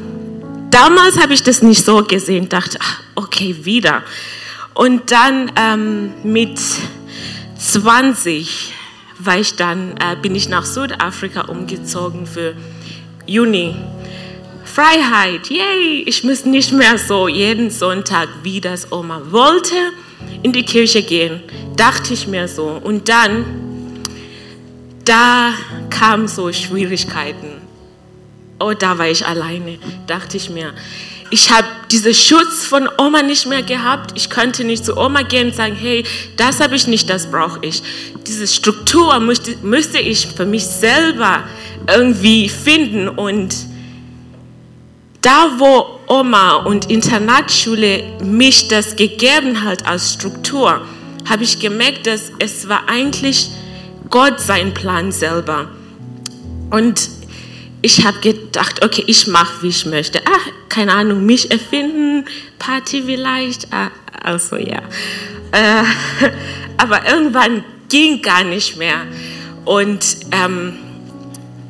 damals habe ich das nicht so gesehen, dachte, ach, okay, wieder. Und dann ähm, mit 20 war ich dann, äh, bin ich nach Südafrika umgezogen für Juni. Freiheit, yay! Ich muss nicht mehr so jeden Sonntag, wie das Oma wollte, in die Kirche gehen. Dachte ich mir so. Und dann, da kamen so Schwierigkeiten. Oh, da war ich alleine. Dachte ich mir, ich habe diesen Schutz von Oma nicht mehr gehabt. Ich konnte nicht zu Oma gehen und sagen, hey, das habe ich nicht, das brauche ich. Diese Struktur müsste, müsste ich für mich selber irgendwie finden. Und da, wo Oma und Internatsschule mich das gegeben hat als Struktur, habe ich gemerkt, dass es war eigentlich Gott sein Plan selber. Und ich habe gedacht, okay, ich mache, wie ich möchte. Ach, keine Ahnung, mich erfinden, Party vielleicht. Ah, also ja. Äh, aber irgendwann ging gar nicht mehr. Und ähm,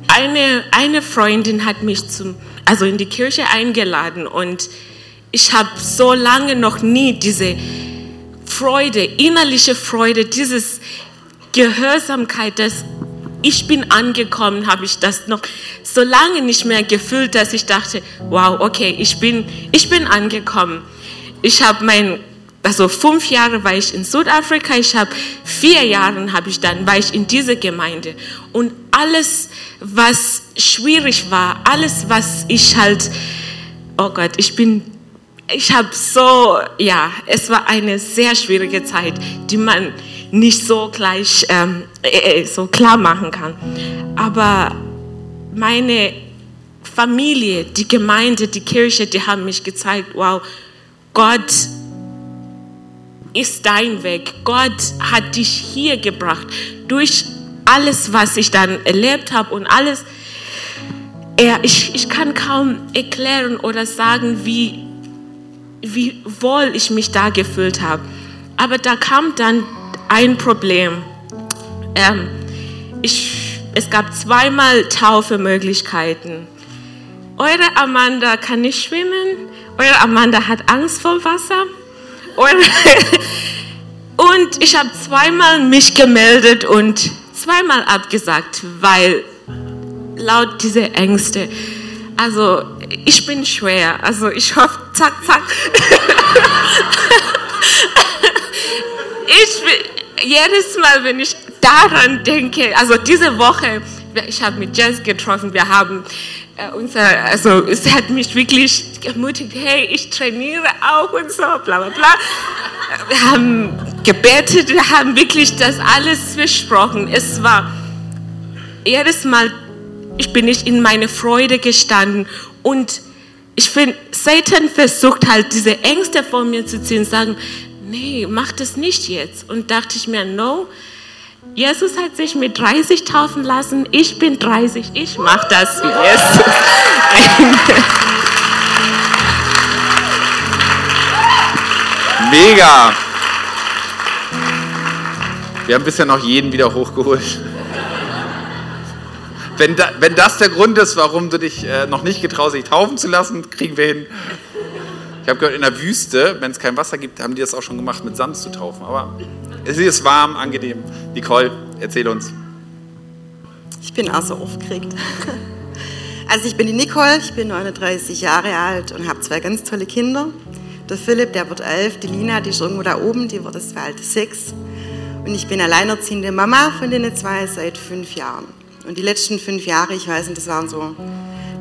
eine, eine Freundin hat mich zum, also in die Kirche eingeladen und ich habe so lange noch nie diese Freude, innerliche Freude, dieses Gehörsamkeit, das ich bin angekommen, habe ich das noch so lange nicht mehr gefühlt, dass ich dachte, wow, okay, ich bin, ich bin angekommen. Ich habe mein also fünf Jahre war ich in Südafrika, ich habe vier Jahre habe ich dann war ich in dieser Gemeinde und alles, was schwierig war, alles, was ich halt, oh Gott, ich bin, ich habe so, ja, es war eine sehr schwierige Zeit, die man nicht so gleich ähm, äh, äh so klar machen kann. Aber meine Familie, die Gemeinde, die Kirche, die haben mich gezeigt, wow, Gott ist dein Weg. Gott hat dich hier gebracht durch alles, was ich dann erlebt habe und alles. Er, ich, ich kann kaum erklären oder sagen, wie, wie wohl ich mich da gefühlt habe. Aber da kam dann ein Problem. Ähm, ich, es gab zweimal Taufemöglichkeiten. Eure Amanda kann nicht schwimmen, eure Amanda hat Angst vor Wasser. Und ich habe zweimal mich gemeldet und zweimal abgesagt, weil laut diese Ängste, also ich bin schwer, also ich hoffe, zack, zack. ich, jedes Mal, wenn ich daran denke, also diese Woche, ich habe mit Jess getroffen, wir haben äh, unser, also es hat mich wirklich ermutigt, hey, ich trainiere auch und so, bla bla bla. Wir haben gebetet, wir haben wirklich das alles besprochen. Es war jedes Mal, ich bin nicht in meine Freude gestanden und ich finde, Satan versucht halt diese Ängste von mir zu ziehen, sagen, nee, mach das nicht jetzt. Und dachte ich mir, no, Jesus hat sich mit 30 taufen lassen, ich bin 30, ich mach das wie Jesus. Mega! Wir haben bisher noch jeden wieder hochgeholt. Wenn, da, wenn das der Grund ist, warum du dich äh, noch nicht getraust, dich taufen zu lassen, kriegen wir hin. Ich habe gehört, in der Wüste, wenn es kein Wasser gibt, haben die das auch schon gemacht, mit Sand zu taufen. Aber es ist warm, angenehm. Nicole, erzähl uns. Ich bin auch so aufgeregt. Also ich bin die Nicole, ich bin 39 Jahre alt und habe zwei ganz tolle Kinder. Der Philipp, der wird elf, die Lina, die ist irgendwo da oben, die wird das alte sechs. Und ich bin alleinerziehende Mama von den zwei seit fünf Jahren. Und die letzten fünf Jahre, ich weiß nicht, das waren so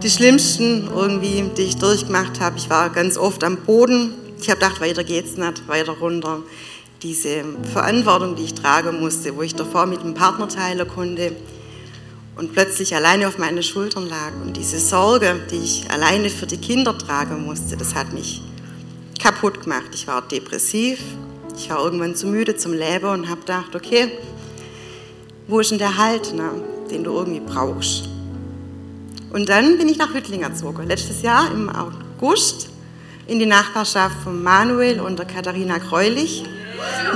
die schlimmsten irgendwie, die ich durchgemacht habe. Ich war ganz oft am Boden. Ich habe gedacht, weiter geht's nicht, weiter runter. Diese Verantwortung, die ich tragen musste, wo ich davor mit einem Partner teilen konnte und plötzlich alleine auf meine Schultern lag. Und diese Sorge, die ich alleine für die Kinder tragen musste, das hat mich kaputt gemacht. Ich war depressiv, ich war irgendwann zu müde zum Leben und habe gedacht, okay, wo ist denn der Halt, ne, den du irgendwie brauchst? Und dann bin ich nach Hüttlinger gezogen, letztes Jahr im August in die Nachbarschaft von Manuel und der Katharina Greulich.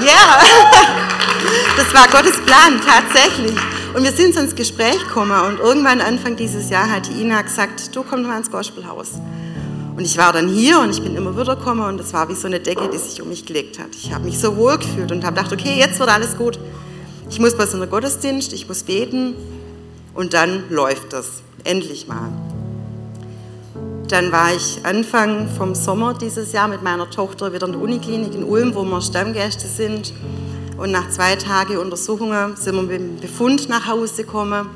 Ja, das war Gottes Plan, tatsächlich. Und wir sind so ins Gespräch gekommen und irgendwann Anfang dieses Jahr hat die Ina gesagt, du komm mal ins Gospelhaus. Und ich war dann hier und ich bin immer wieder gekommen und es war wie so eine Decke, die sich um mich gelegt hat. Ich habe mich so wohl gefühlt und habe gedacht, okay, jetzt wird alles gut. Ich muss bei so einer Gottesdienst, ich muss beten und dann läuft das. Endlich mal. Dann war ich Anfang vom Sommer dieses Jahr mit meiner Tochter wieder in der Uniklinik in Ulm, wo wir Stammgäste sind. Und nach zwei Tagen Untersuchungen sind wir mit dem Befund nach Hause gekommen,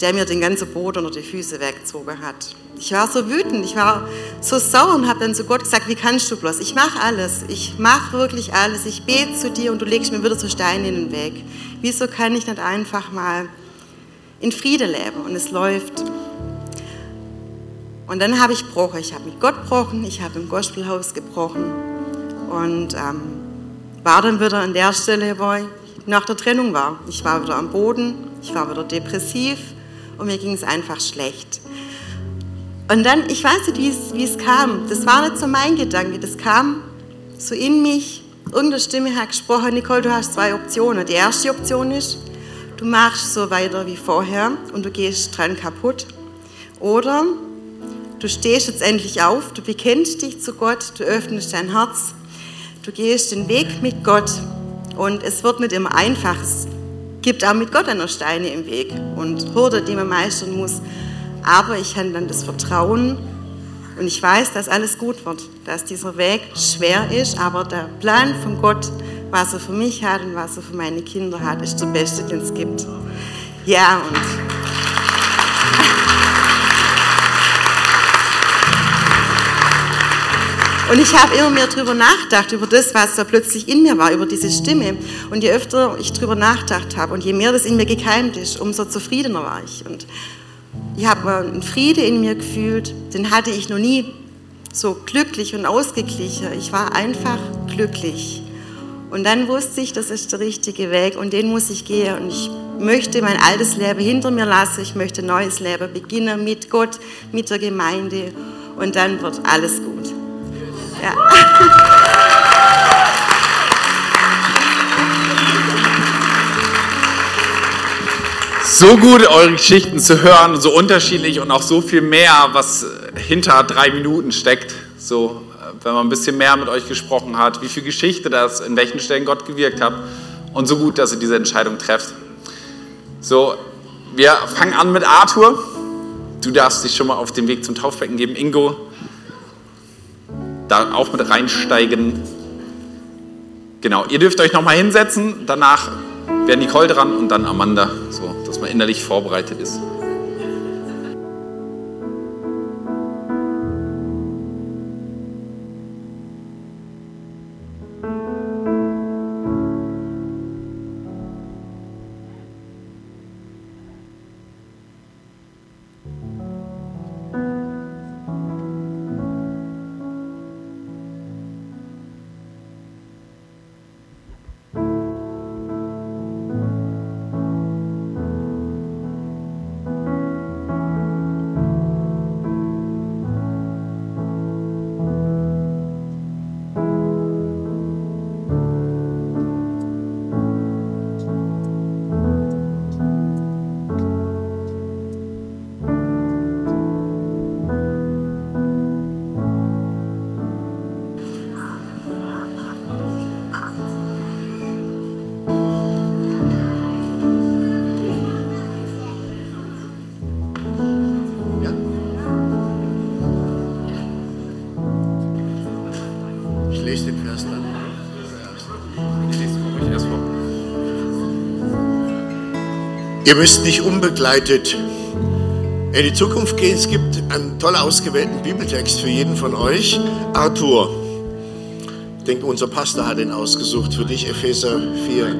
der mir den ganzen Boden unter die Füße weggezogen hat. Ich war so wütend, ich war so sauer und habe dann zu Gott gesagt, wie kannst du bloß? Ich mache alles, ich mache wirklich alles, ich bete zu dir und du legst mir wieder so Steine in den Weg. Wieso kann ich nicht einfach mal in Friede leben und es läuft? Und dann habe ich gebrochen, ich habe mit Gott gebrochen, ich habe im Gospelhaus gebrochen und ähm, war dann wieder an der Stelle, wo ich nach der Trennung war. Ich war wieder am Boden, ich war wieder depressiv und mir ging es einfach schlecht. Und dann, ich weiß nicht, wie es, kam. Das war nicht so mein Gedanke. Das kam so in mich. Irgendeine Stimme hat gesprochen, Nicole, du hast zwei Optionen. Die erste Option ist, du machst so weiter wie vorher und du gehst dran kaputt. Oder du stehst jetzt endlich auf, du bekennst dich zu Gott, du öffnest dein Herz, du gehst den Weg mit Gott und es wird nicht immer einfach. Es gibt auch mit Gott noch Steine im Weg und Hürde, die man meistern muss. Aber ich habe dann das Vertrauen und ich weiß, dass alles gut wird, dass dieser Weg schwer ist, aber der Plan von Gott, was er für mich hat und was er für meine Kinder hat, ist der beste, den es gibt. Ja, und. Und ich habe immer mehr darüber nachgedacht, über das, was da plötzlich in mir war, über diese Stimme. Und je öfter ich darüber nachgedacht habe und je mehr das in mir gekeimt ist, umso zufriedener war ich. Und ich habe einen Friede in mir gefühlt, den hatte ich noch nie so glücklich und ausgeglichen. Ich war einfach glücklich. Und dann wusste ich, das ist der richtige Weg und den muss ich gehen. Und ich möchte mein altes Leben hinter mir lassen. Ich möchte ein neues Leben beginnen mit Gott, mit der Gemeinde. Und dann wird alles gut. Ja. so gut, eure Geschichten zu hören, so unterschiedlich und auch so viel mehr, was hinter drei Minuten steckt. So, äh, wenn man ein bisschen mehr mit euch gesprochen hat, wie viel Geschichte das, in welchen Stellen Gott gewirkt hat und so gut, dass ihr diese Entscheidung trefft. So, wir fangen an mit Arthur. Du darfst dich schon mal auf den Weg zum Taufbecken geben. Ingo, da auch mit reinsteigen. Genau, ihr dürft euch nochmal hinsetzen. Danach wäre Nicole dran und dann Amanda, so dass man innerlich vorbereitet ist. Ihr müsst nicht unbegleitet in die Zukunft gehen. Es gibt einen toll ausgewählten Bibeltext für jeden von euch. Arthur, ich denke, unser Pastor hat ihn ausgesucht für dich, Epheser 4.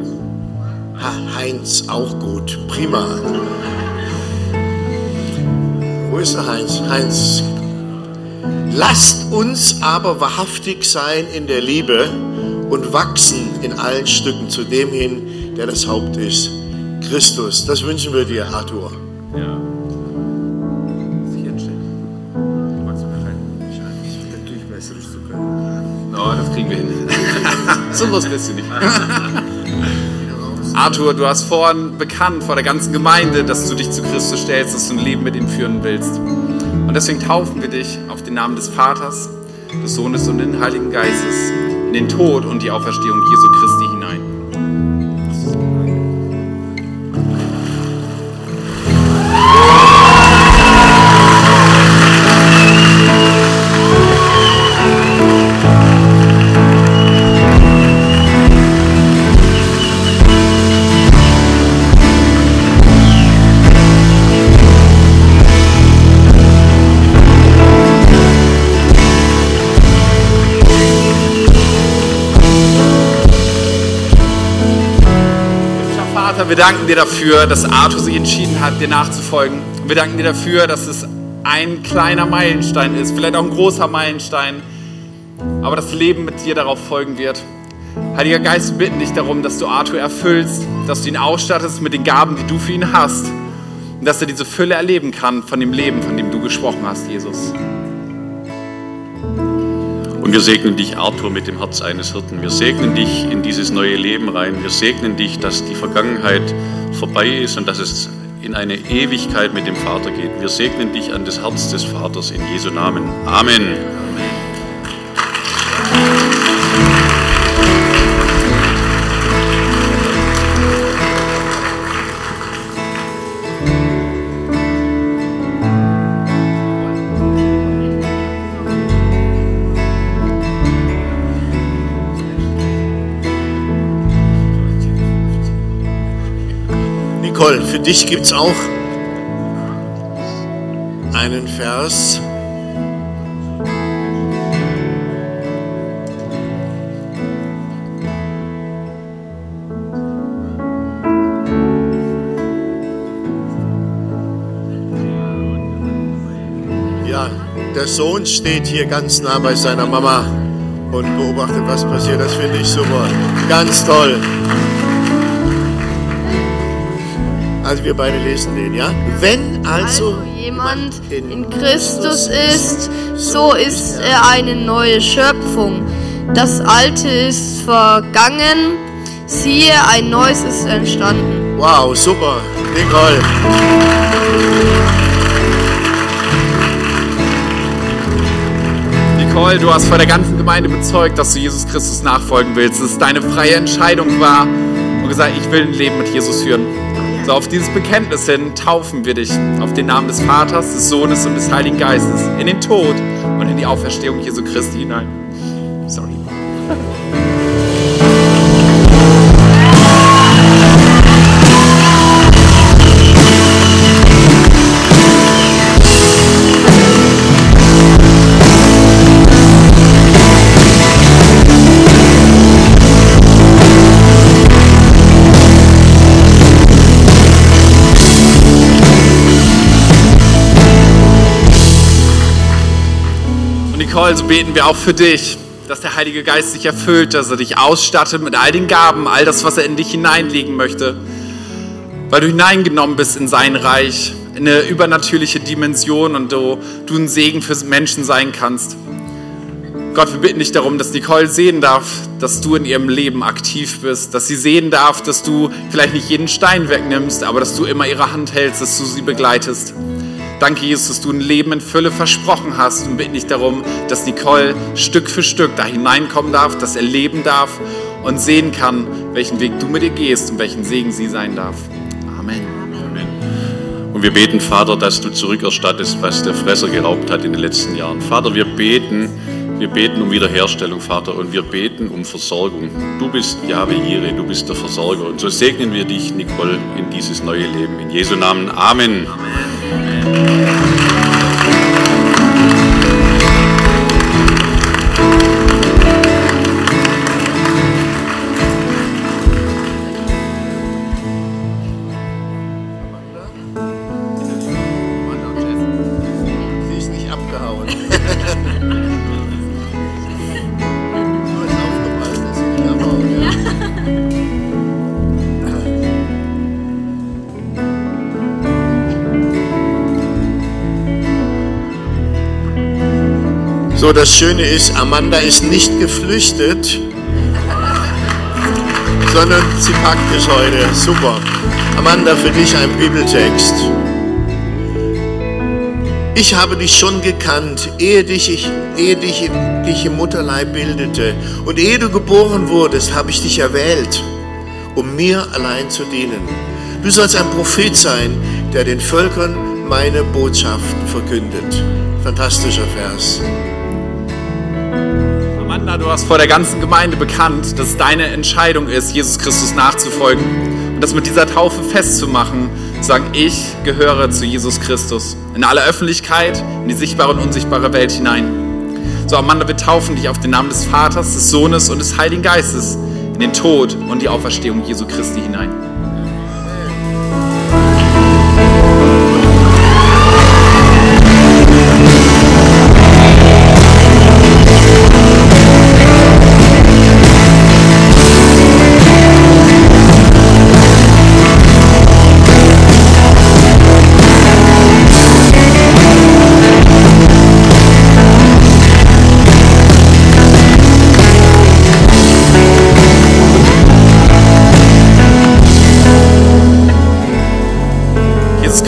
Ha, Heinz, auch gut. Prima. Wo ist der Heinz? Heinz, lasst uns aber wahrhaftig sein in der Liebe und wachsen in allen Stücken zu dem hin, der das Haupt ist. Christus. Das wünschen wir dir, Arthur. Ja. No, das kriegen wir hin. so was bist du nicht. Arthur, du hast vorhin bekannt vor der ganzen Gemeinde, dass du dich zu Christus stellst, dass du ein Leben mit ihm führen willst. Und deswegen taufen wir dich auf den Namen des Vaters, des Sohnes und den Heiligen Geistes in den Tod und die Auferstehung Jesu Christi Vater, wir danken dir dafür, dass Arthur sich entschieden hat, dir nachzufolgen. Wir danken dir dafür, dass es ein kleiner Meilenstein ist, vielleicht auch ein großer Meilenstein, aber das Leben mit dir darauf folgen wird. Heiliger Geist, wir bitten dich darum, dass du Arthur erfüllst, dass du ihn ausstattest mit den Gaben, die du für ihn hast und dass er diese Fülle erleben kann von dem Leben, von dem du gesprochen hast, Jesus. Wir segnen dich, Arthur, mit dem Herz eines Hirten. Wir segnen dich in dieses neue Leben rein. Wir segnen dich, dass die Vergangenheit vorbei ist und dass es in eine Ewigkeit mit dem Vater geht. Wir segnen dich an das Herz des Vaters in Jesu Namen. Amen. Nicole, für dich gibt es auch einen Vers. Ja, der Sohn steht hier ganz nah bei seiner Mama und beobachtet, was passiert. Das finde ich super. Ganz toll. Also wir beide lesen den, ja? Wenn also, Also jemand in Christus ist, so ist er eine neue Schöpfung. Das Alte ist vergangen, siehe, ein Neues ist entstanden. Wow, super. Nicole. Nicole, du hast vor der ganzen Gemeinde bezeugt, dass du Jesus Christus nachfolgen willst, dass es deine freie Entscheidung war und gesagt, ich will ein Leben mit Jesus führen. So auf dieses Bekenntnis hin taufen wir dich auf den Namen des Vaters, des Sohnes und des Heiligen Geistes in den Tod und in die Auferstehung Jesu Christi hinein. Und Nicole, so beten wir auch für dich, dass der Heilige Geist dich erfüllt, dass er dich ausstattet mit all den Gaben, all das, was er in dich hineinlegen möchte, weil du hineingenommen bist in sein Reich, in eine übernatürliche Dimension und du, du ein Segen für Menschen sein kannst. Gott, wir bitten dich darum, dass Nicole sehen darf, dass du in ihrem Leben aktiv bist, dass sie sehen darf, dass du vielleicht nicht jeden Stein wegnimmst, aber dass du immer ihre Hand hältst, dass du sie begleitest. Danke, Jesus, dass du ein Leben in Fülle versprochen hast und bitten dich darum, dass Nicole Stück für Stück da hineinkommen darf, das erleben darf und sehen kann, welchen Weg du mit ihr gehst und welchen Segen sie sein darf. Amen. Amen. Und wir beten, Vater, dass du zurückerstattest, was der Fresser geraubt hat in den letzten Jahren. Vater, wir beten, wir beten um Wiederherstellung, Vater, und wir beten um Versorgung. Du bist Jahwe Jireh, du bist der Versorger. Und so segnen wir dich, Nicole, in dieses neue Leben. In Jesu Namen. Amen. Sie So, das Schöne ist, Amanda ist nicht geflüchtet, sondern sie packt es heute. Super. Amanda, für dich ein Bibeltext. Ich habe dich schon gekannt, ehe dich, ich, ehe dich, dich im Mutterleib bildete. Und ehe du geboren wurdest, habe ich dich erwählt, um mir allein zu dienen. Du sollst ein Prophet sein, der den Völkern meine Botschaft verkündet. Fantastischer Vers. Amanda, du hast vor der ganzen Gemeinde bekannt, dass es deine Entscheidung ist, Jesus Christus nachzufolgen und das mit dieser Taufe festzumachen, zu sagen, ich gehöre zu Jesus Christus in aller Öffentlichkeit, in die sichtbare und unsichtbare Welt hinein. So, Amanda, wir taufen dich auf den Namen des Vaters, des Sohnes und des Heiligen Geistes in den Tod und die Auferstehung Jesu Christi hinein.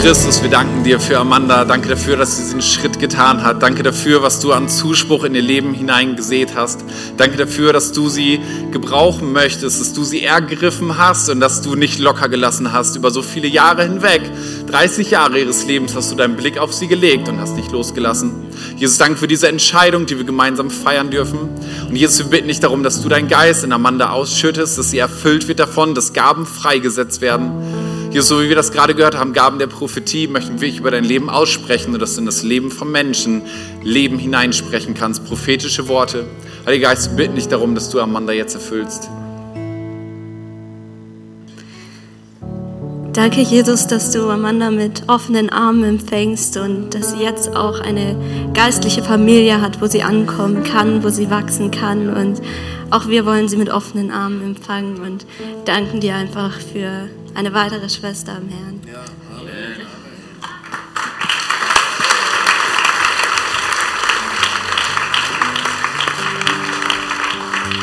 Christus, wir danken dir für Amanda. Danke dafür, dass sie diesen Schritt getan hat. Danke dafür, was du an Zuspruch in ihr Leben hineingesät hast. Danke dafür, dass du sie gebrauchen möchtest, dass du sie ergriffen hast und dass du nicht locker gelassen hast über so viele Jahre hinweg. 30 Jahre ihres Lebens hast du deinen Blick auf sie gelegt und hast nicht losgelassen. Jesus, danke für diese Entscheidung, die wir gemeinsam feiern dürfen. Und Jesus, wir bitten dich darum, dass du deinen Geist in Amanda ausschüttest, dass sie erfüllt wird davon, dass Gaben freigesetzt werden. Jesus, so wie wir das gerade gehört haben, Gaben der Prophetie, möchten wir über dein Leben aussprechen und dass du in das Leben von Menschen Leben hineinsprechen kannst, prophetische Worte. Heiliger Geist, wir bitten dich darum, dass du Amanda jetzt erfüllst. Danke, Jesus, dass du Amanda mit offenen Armen empfängst und dass sie jetzt auch eine geistliche Familie hat, wo sie ankommen kann, wo sie wachsen kann. Und auch wir wollen sie mit offenen Armen empfangen und danken dir einfach für eine weitere Schwester am Herrn.